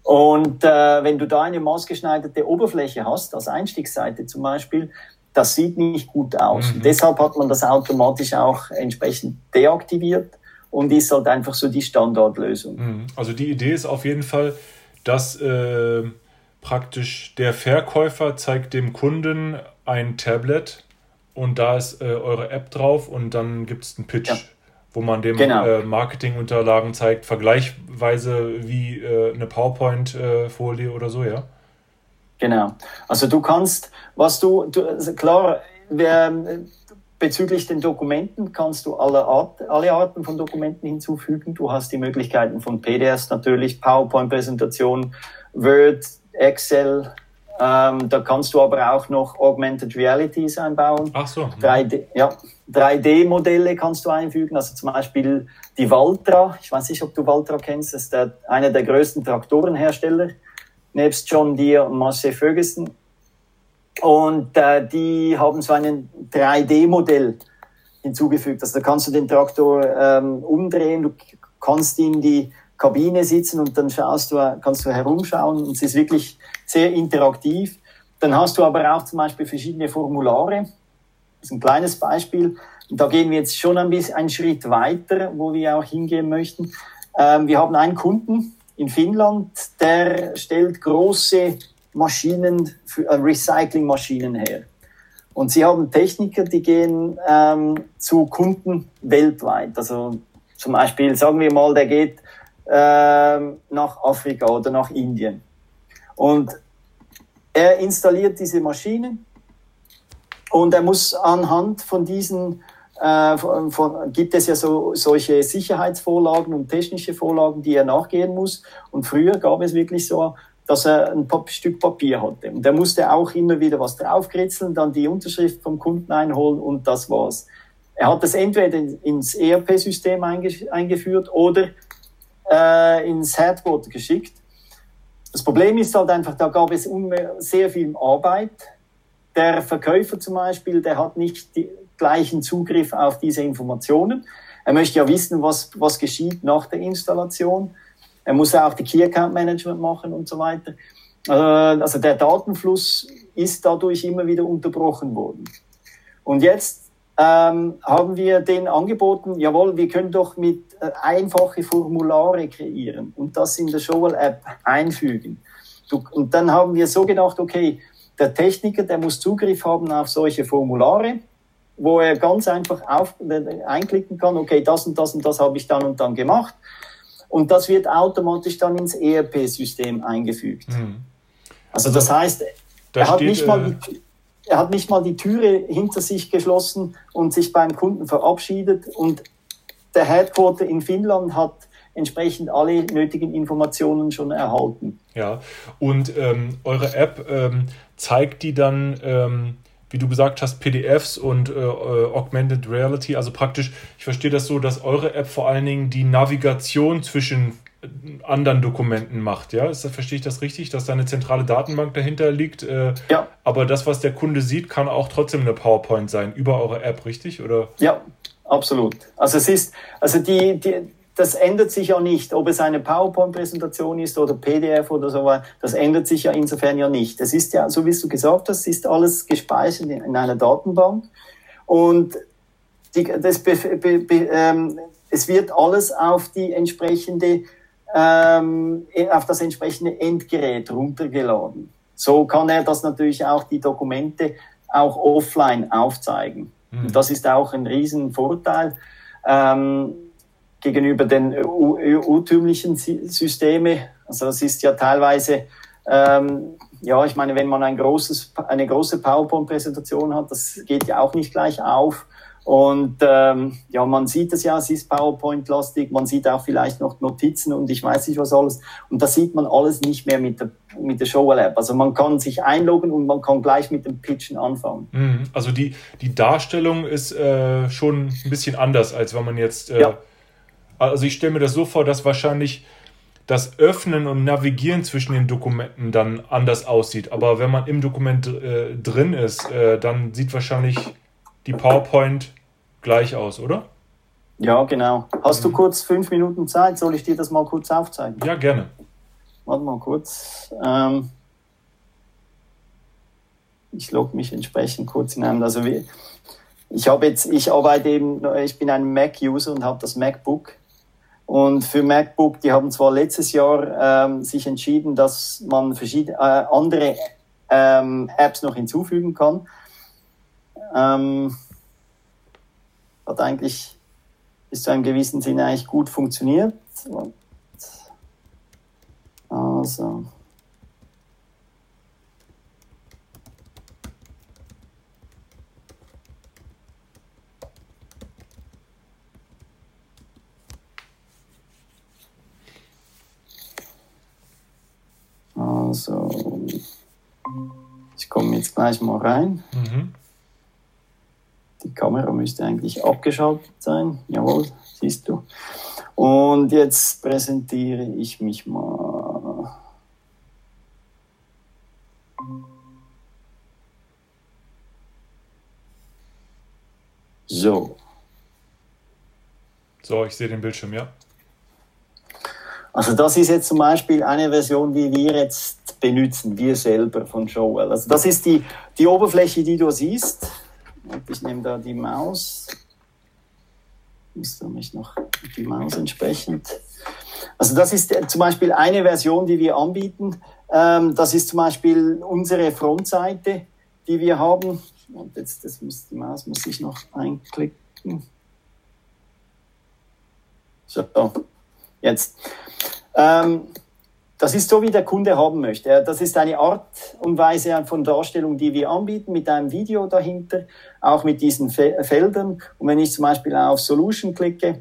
B: Und äh, wenn du da eine maßgeschneiderte Oberfläche hast, als Einstiegsseite zum Beispiel, das sieht nicht gut aus. Mhm. deshalb hat man das automatisch auch entsprechend deaktiviert und ist halt einfach so die Standardlösung.
A: Mhm. Also die Idee ist auf jeden Fall, dass äh, praktisch der Verkäufer zeigt dem Kunden ein Tablet und da ist äh, eure App drauf und dann gibt es einen Pitch, ja. wo man dem genau. äh, Marketingunterlagen zeigt, vergleichweise wie äh, eine PowerPoint-Folie oder so, ja?
B: Genau. Also du kannst, was du, du also klar, wer, bezüglich den Dokumenten kannst du alle, Art, alle Arten von Dokumenten hinzufügen. Du hast die Möglichkeiten von PDFs natürlich, PowerPoint-Präsentation, Word, Excel, ähm, da kannst du aber auch noch Augmented Realities einbauen.
A: Ach so.
B: 3D, ja, 3D-Modelle kannst du einfügen, also zum Beispiel die Valtra. Ich weiß nicht, ob du Valtra kennst. Das ist der, einer der größten Traktorenhersteller, nebst John Deere und Massey Ferguson. Und äh, die haben so ein 3D-Modell hinzugefügt. Also da kannst du den Traktor ähm, umdrehen, du kannst in die Kabine sitzen und dann schaust du, kannst du herumschauen und es ist wirklich sehr interaktiv. Dann hast du aber auch zum Beispiel verschiedene Formulare. Das ist ein kleines Beispiel. Und da gehen wir jetzt schon ein bisschen einen Schritt weiter, wo wir auch hingehen möchten. Ähm, wir haben einen Kunden in Finnland, der stellt große Maschinen, für, äh, Recyclingmaschinen her. Und sie haben Techniker, die gehen ähm, zu Kunden weltweit. Also zum Beispiel, sagen wir mal, der geht ähm, nach Afrika oder nach Indien. Und er installiert diese Maschinen und er muss anhand von diesen, äh, von, gibt es ja so, solche Sicherheitsvorlagen und technische Vorlagen, die er nachgehen muss. Und früher gab es wirklich so, dass er ein Stück Papier hatte. Und er musste auch immer wieder was draufkritzeln, dann die Unterschrift vom Kunden einholen und das war's. Er hat das entweder ins ERP-System eingeführt oder äh, ins Headquarter geschickt. Das Problem ist halt einfach, da gab es sehr viel Arbeit. Der Verkäufer zum Beispiel, der hat nicht den gleichen Zugriff auf diese Informationen. Er möchte ja wissen, was, was geschieht nach der Installation. Er muss auch die Key Account Management machen und so weiter. Äh, also der Datenfluss ist dadurch immer wieder unterbrochen worden. Und jetzt ähm, haben wir den angeboten, jawohl, wir können doch mit äh, einfache Formulare kreieren und das in der Shovel-App einfügen. Du, und dann haben wir so gedacht, okay, der Techniker, der muss Zugriff haben auf solche Formulare, wo er ganz einfach auf, äh, einklicken kann, okay, das und das und das habe ich dann und dann gemacht. Und das wird automatisch dann ins ERP-System eingefügt. Mhm. Also, also, das heißt, da er hat steht, nicht mal die, er hat nicht mal die Türe hinter sich geschlossen und sich beim Kunden verabschiedet. Und der Headquarter in Finnland hat entsprechend alle nötigen Informationen schon erhalten.
A: Ja, und ähm, eure App ähm, zeigt die dann, ähm, wie du gesagt hast, PDFs und äh, äh, Augmented Reality. Also praktisch, ich verstehe das so, dass eure App vor allen Dingen die Navigation zwischen anderen Dokumenten macht. Ja, ist, verstehe ich das richtig, dass da eine zentrale Datenbank dahinter liegt? Äh, ja. Aber das, was der Kunde sieht, kann auch trotzdem eine PowerPoint sein über eure App, richtig? Oder?
B: Ja, absolut. Also es ist, also die, die das ändert sich ja nicht, ob es eine PowerPoint-Präsentation ist oder PDF oder so weiter. Das ändert sich ja insofern ja nicht. Es ist ja, so wie du gesagt hast, ist alles gespeichert in, in einer Datenbank und die, das, be, be, be, ähm, es wird alles auf die entsprechende ähm, auf das entsprechende Endgerät runtergeladen. So kann er das natürlich auch die Dokumente auch offline aufzeigen. Mhm. Und das ist auch ein Riesenvorteil ähm, gegenüber den urtümlichen Systemen. Also das ist ja teilweise, ähm, ja, ich meine, wenn man ein großes, eine große PowerPoint-Präsentation hat, das geht ja auch nicht gleich auf. Und ähm, ja, man sieht es ja, es ist PowerPoint-lastig, man sieht auch vielleicht noch Notizen und ich weiß nicht was alles. Und das sieht man alles nicht mehr mit der, mit der Show App. Also man kann sich einloggen und man kann gleich mit dem Pitchen anfangen.
A: Mhm. Also die, die Darstellung ist äh, schon ein bisschen anders, als wenn man jetzt... Äh, ja. Also ich stelle mir das so vor, dass wahrscheinlich das Öffnen und Navigieren zwischen den Dokumenten dann anders aussieht. Aber wenn man im Dokument äh, drin ist, äh, dann sieht wahrscheinlich die PowerPoint gleich aus, oder?
B: Ja, genau. Hast mhm. du kurz fünf Minuten Zeit? Soll ich dir das mal kurz aufzeigen?
A: Ja, gerne.
B: Warte mal kurz. Ähm ich logge mich entsprechend kurz hinein. Also wie, ich habe jetzt, ich arbeite eben, ich bin ein Mac-User und habe das MacBook. Und für MacBook, die haben zwar letztes Jahr ähm, sich entschieden, dass man verschiedene äh, andere ähm, Apps noch hinzufügen kann. Ähm, hat eigentlich bis zu einem gewissen Sinne eigentlich gut funktioniert. Also. Also, ich komme jetzt gleich mal rein. Mhm. Die Kamera müsste eigentlich abgeschaltet sein. Jawohl, siehst du. Und jetzt präsentiere ich mich mal. So.
A: So, ich sehe den Bildschirm, ja.
B: Also das ist jetzt zum Beispiel eine Version, die wir jetzt benutzen, wir selber von Showwell. Also das ist die, die Oberfläche, die du siehst. Ich nehme da die Maus. Muss da mich noch die Maus entsprechend. Also das ist zum Beispiel eine Version, die wir anbieten. Ähm, das ist zum Beispiel unsere Frontseite, die wir haben. Und jetzt das muss, die Maus muss ich noch einklicken. So, jetzt. Ähm, das ist so, wie der Kunde haben möchte. Das ist eine Art und Weise von Darstellung, die wir anbieten, mit einem Video dahinter, auch mit diesen Feldern. Und wenn ich zum Beispiel auf Solution klicke,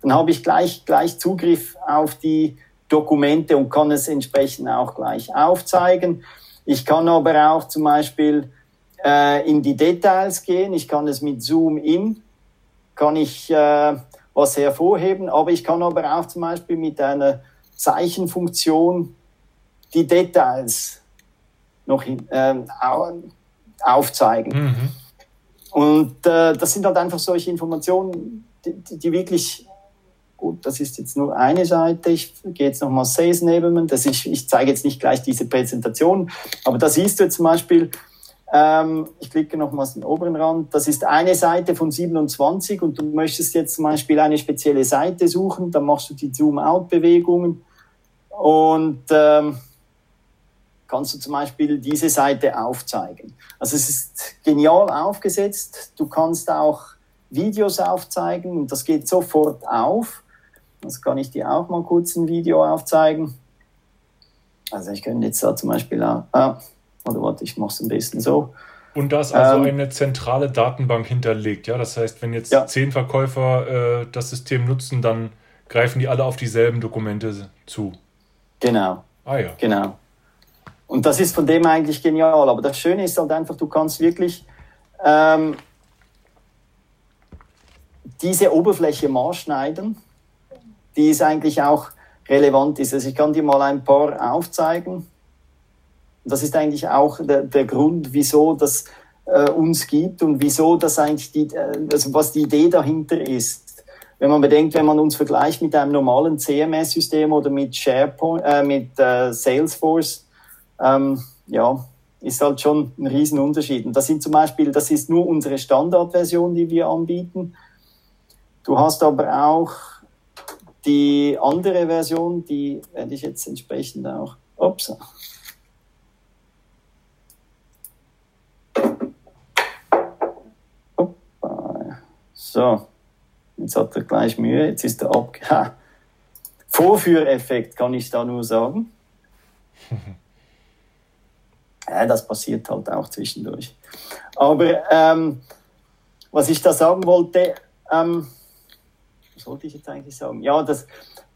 B: dann habe ich gleich, gleich Zugriff auf die Dokumente und kann es entsprechend auch gleich aufzeigen. Ich kann aber auch zum Beispiel äh, in die Details gehen. Ich kann es mit Zoom in, kann ich äh, was hervorheben, aber ich kann aber auch zum Beispiel mit einer Zeichenfunktion die Details noch äh, aufzeigen. Mhm. Und äh, das sind halt einfach solche Informationen, die, die, wirklich, gut, das ist jetzt nur eine Seite, ich gehe jetzt nochmal Sales Enablement, das ist, ich zeige jetzt nicht gleich diese Präsentation, aber da siehst du jetzt zum Beispiel, ähm, ich klicke nochmals den oberen Rand, das ist eine Seite von 27 und du möchtest jetzt zum Beispiel eine spezielle Seite suchen, dann machst du die Zoom-Out-Bewegungen und ähm, kannst du zum Beispiel diese Seite aufzeigen. Also es ist genial aufgesetzt. Du kannst auch Videos aufzeigen und das geht sofort auf. Das kann ich dir auch mal kurz ein Video aufzeigen. Also ich könnte jetzt da zum Beispiel, auch, ah, oder warte, ich mache es am besten so.
A: Und da ist also ähm, eine zentrale Datenbank hinterlegt, ja? Das heißt, wenn jetzt ja. zehn Verkäufer äh, das System nutzen, dann greifen die alle auf dieselben Dokumente zu.
B: Genau.
A: Ah ja.
B: Genau. Und das ist von dem eigentlich genial. Aber das Schöne ist halt einfach, du kannst wirklich ähm, diese Oberfläche maßschneiden, die ist eigentlich auch relevant ist. Also ich kann dir mal ein paar aufzeigen. Das ist eigentlich auch der, der Grund, wieso das äh, uns gibt und wieso das eigentlich die, äh, also was die Idee dahinter ist wenn man bedenkt, wenn man uns vergleicht mit einem normalen CMS-System oder mit SharePoint, äh, mit äh, Salesforce, ähm, ja, ist halt schon ein Riesenunterschied. Und das sind zum Beispiel, das ist nur unsere Standardversion, die wir anbieten. Du hast aber auch die andere Version, die werde ich jetzt entsprechend auch, ups, So, Jetzt hat er gleich Mühe, jetzt ist er ab. [LAUGHS] Vorführeffekt kann ich da nur sagen. [LAUGHS] ja, das passiert halt auch zwischendurch. Aber ähm, was ich da sagen wollte, ähm, was wollte ich jetzt eigentlich sagen? Ja, das,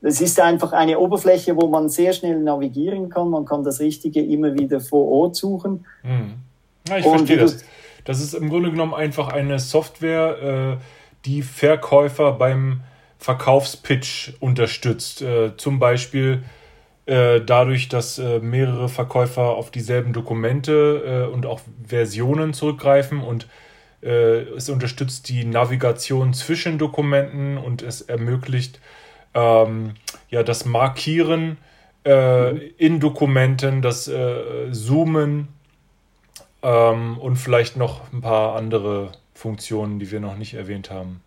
B: das ist einfach eine Oberfläche, wo man sehr schnell navigieren kann. Man kann das Richtige immer wieder vor Ort suchen.
A: Hm. Ja, ich Und verstehe das. Das ist im Grunde genommen einfach eine Software, äh, die Verkäufer beim Verkaufspitch unterstützt. Äh, zum Beispiel äh, dadurch, dass äh, mehrere Verkäufer auf dieselben Dokumente äh, und auch Versionen zurückgreifen und es unterstützt die Navigation zwischen Dokumenten und es ermöglicht ähm, ja, das Markieren mhm. in Dokumenten, das Zoomen ähm, und vielleicht noch ein paar andere Funktionen, die wir noch nicht erwähnt haben.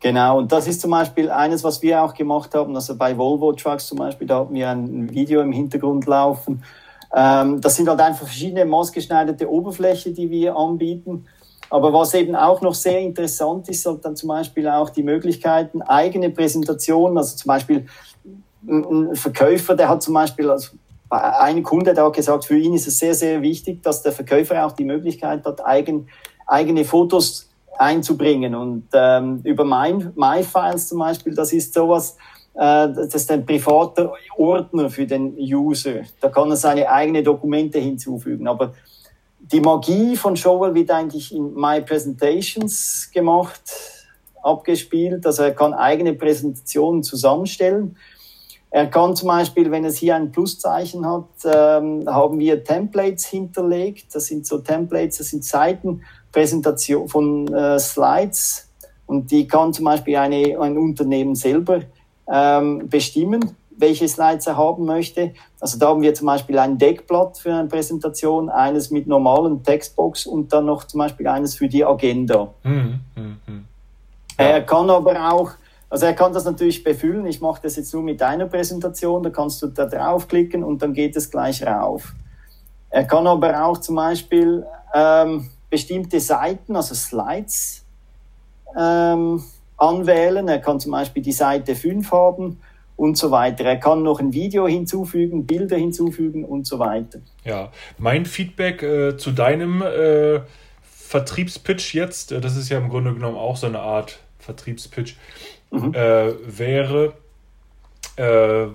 B: Genau, und das ist zum Beispiel eines, was wir auch gemacht haben. Also bei Volvo Trucks zum Beispiel, da haben wir ein Video im Hintergrund laufen. Ähm, das sind halt einfach verschiedene maßgeschneiderte Oberflächen, die wir anbieten. Aber was eben auch noch sehr interessant ist, sind dann zum Beispiel auch die Möglichkeiten, eigene Präsentationen, also zum Beispiel ein Verkäufer, der hat zum Beispiel, also ein Kunde, der hat gesagt, für ihn ist es sehr, sehr wichtig, dass der Verkäufer auch die Möglichkeit hat, eigen, eigene Fotos einzubringen. Und ähm, über MyFiles zum Beispiel, das ist sowas, äh, das ist ein privater Ordner für den User. Da kann er seine eigenen Dokumente hinzufügen. Aber die Magie von Shovel wird eigentlich in My Presentations gemacht, abgespielt. Also er kann eigene Präsentationen zusammenstellen. Er kann zum Beispiel, wenn es hier ein Pluszeichen hat, ähm, haben wir Templates hinterlegt. Das sind so Templates, das sind Seitenpräsentation von äh, Slides. Und die kann zum Beispiel eine, ein Unternehmen selber ähm, bestimmen welche Slides er haben möchte. Also da haben wir zum Beispiel ein Deckblatt für eine Präsentation, eines mit normalen Textbox und dann noch zum Beispiel eines für die Agenda. Hm, hm, hm. Ja. Er kann aber auch, also er kann das natürlich befüllen. Ich mache das jetzt nur mit einer Präsentation, da kannst du da draufklicken und dann geht es gleich rauf. Er kann aber auch zum Beispiel ähm, bestimmte Seiten, also Slides, ähm, anwählen. Er kann zum Beispiel die Seite 5 haben und so weiter. Er kann noch ein Video hinzufügen, Bilder hinzufügen und so weiter.
A: Ja, mein Feedback äh, zu deinem äh, Vertriebspitch jetzt, äh, das ist ja im Grunde genommen auch so eine Art Vertriebspitch, mhm. Äh, wäre, äh,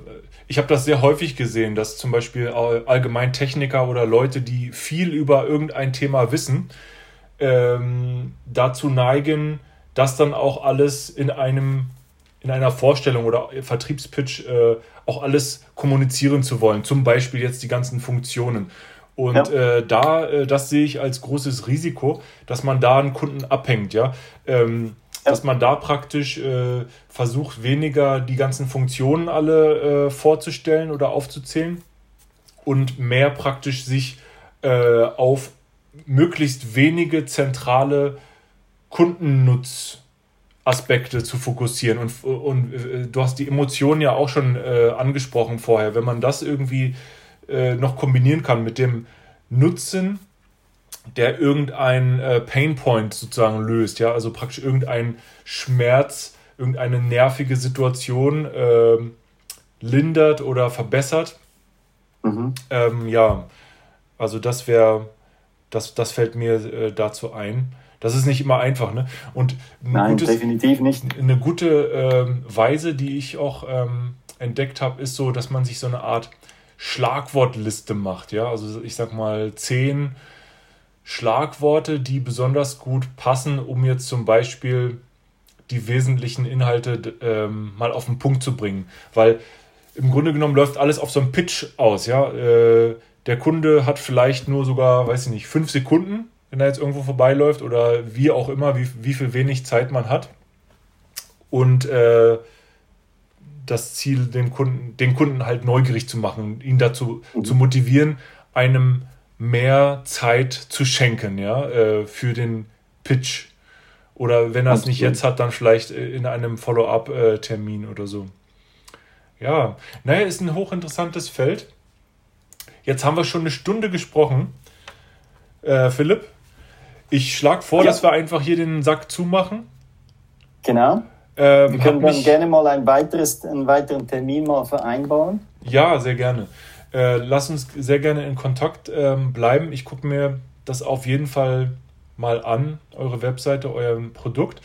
A: ich habe das sehr häufig gesehen, dass zum Beispiel allgemein Techniker oder Leute, die viel über irgendein Thema wissen, ähm, dazu neigen, das dann auch alles in einem in einer Vorstellung oder Vertriebspitch äh, auch alles kommunizieren zu wollen. Zum Beispiel jetzt die ganzen Funktionen. Und ja. äh, da, äh, das sehe ich als großes Risiko, dass man da einen Kunden abhängt, ja. Ähm, ja. Dass man da praktisch äh, versucht, weniger die ganzen Funktionen alle äh, vorzustellen oder aufzuzählen und mehr praktisch sich äh, auf möglichst wenige zentrale Kundennutz Aspekte zu fokussieren. Und, und äh, du hast die Emotionen ja auch schon äh, angesprochen vorher. Wenn man das irgendwie äh, noch kombinieren kann mit dem Nutzen, der irgendein äh, Painpoint sozusagen löst, ja, also praktisch irgendein Schmerz, irgendeine nervige Situation ähm, lindert oder verbessert. Mhm. Ähm, ja, also das wäre, das, das fällt mir äh, dazu ein. Das ist nicht immer einfach. Ne? Und
B: Nein, gutes, definitiv nicht.
A: Eine gute ähm, Weise, die ich auch ähm, entdeckt habe, ist so, dass man sich so eine Art Schlagwortliste macht. Ja? Also ich sag mal zehn Schlagworte, die besonders gut passen, um jetzt zum Beispiel die wesentlichen Inhalte ähm, mal auf den Punkt zu bringen. Weil im Grunde genommen läuft alles auf so einem Pitch aus. Ja? Äh, der Kunde hat vielleicht nur sogar, weiß ich nicht, fünf Sekunden wenn er jetzt irgendwo vorbeiläuft oder wie auch immer, wie, wie viel wenig Zeit man hat. Und äh, das Ziel, den Kunden, den Kunden halt neugierig zu machen, ihn dazu mhm. zu motivieren, einem mehr Zeit zu schenken, ja, äh, für den Pitch. Oder wenn er es nicht jetzt hat, dann vielleicht äh, in einem Follow-up-Termin oder so. Ja, naja, ist ein hochinteressantes Feld. Jetzt haben wir schon eine Stunde gesprochen. Äh, Philipp, ich schlage vor, ja. dass wir einfach hier den Sack zumachen.
B: Genau. Ähm, wir können dann gerne mal ein weiteres, einen weiteren Termin mal vereinbaren.
A: Ja, sehr gerne. Äh, lass uns sehr gerne in Kontakt ähm, bleiben. Ich gucke mir das auf jeden Fall mal an, eure Webseite, euer Produkt.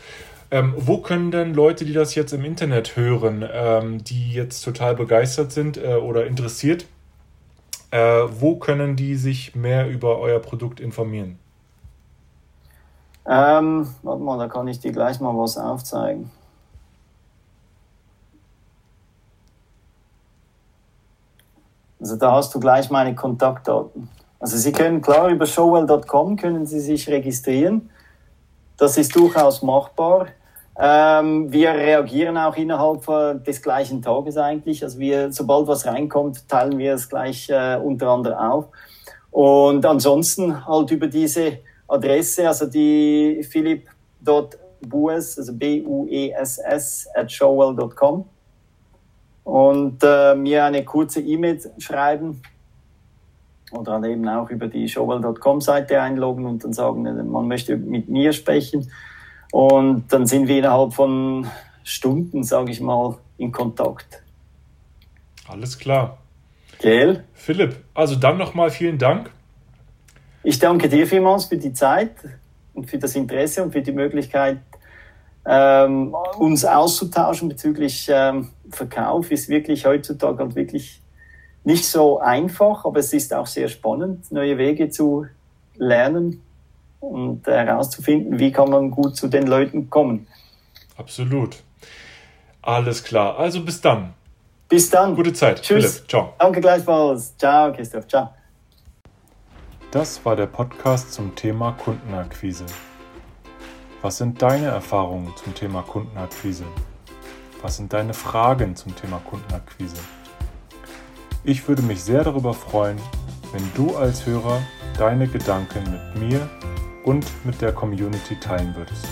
A: Ähm, wo können denn Leute, die das jetzt im Internet hören, ähm, die jetzt total begeistert sind äh, oder interessiert, äh, wo können die sich mehr über euer Produkt informieren?
B: Ähm, warte mal, da kann ich dir gleich mal was aufzeigen. Also da hast du gleich meine Kontaktdaten. Also Sie können klar über showwell.com können Sie sich registrieren. Das ist durchaus machbar. Ähm, wir reagieren auch innerhalb des gleichen Tages eigentlich. Also wir, sobald was reinkommt, teilen wir es gleich äh, untereinander auf. Und ansonsten halt über diese Adresse, also die philipp.bues, also B-U-E-S-S at showwell.com und äh, mir eine kurze E-Mail schreiben oder dann eben auch über die showwell.com Seite einloggen und dann sagen, man möchte mit mir sprechen. Und dann sind wir innerhalb von Stunden, sage ich mal, in Kontakt.
A: Alles klar.
B: Gell?
A: Philipp, also dann nochmal vielen Dank.
B: Ich danke dir vielmals für die Zeit und für das Interesse und für die Möglichkeit, ähm, uns auszutauschen bezüglich ähm, Verkauf ist wirklich heutzutage halt wirklich nicht so einfach, aber es ist auch sehr spannend, neue Wege zu lernen und herauszufinden, wie kann man gut zu den Leuten kommen.
A: Absolut. Alles klar. Also bis dann.
B: Bis dann.
A: Gute Zeit.
B: Tschüss. Philipp. Ciao. Danke gleichfalls. Ciao, Christoph. Ciao.
A: Das war der Podcast zum Thema Kundenakquise. Was sind deine Erfahrungen zum Thema Kundenakquise? Was sind deine Fragen zum Thema Kundenakquise? Ich würde mich sehr darüber freuen, wenn du als Hörer deine Gedanken mit mir und mit der Community teilen würdest.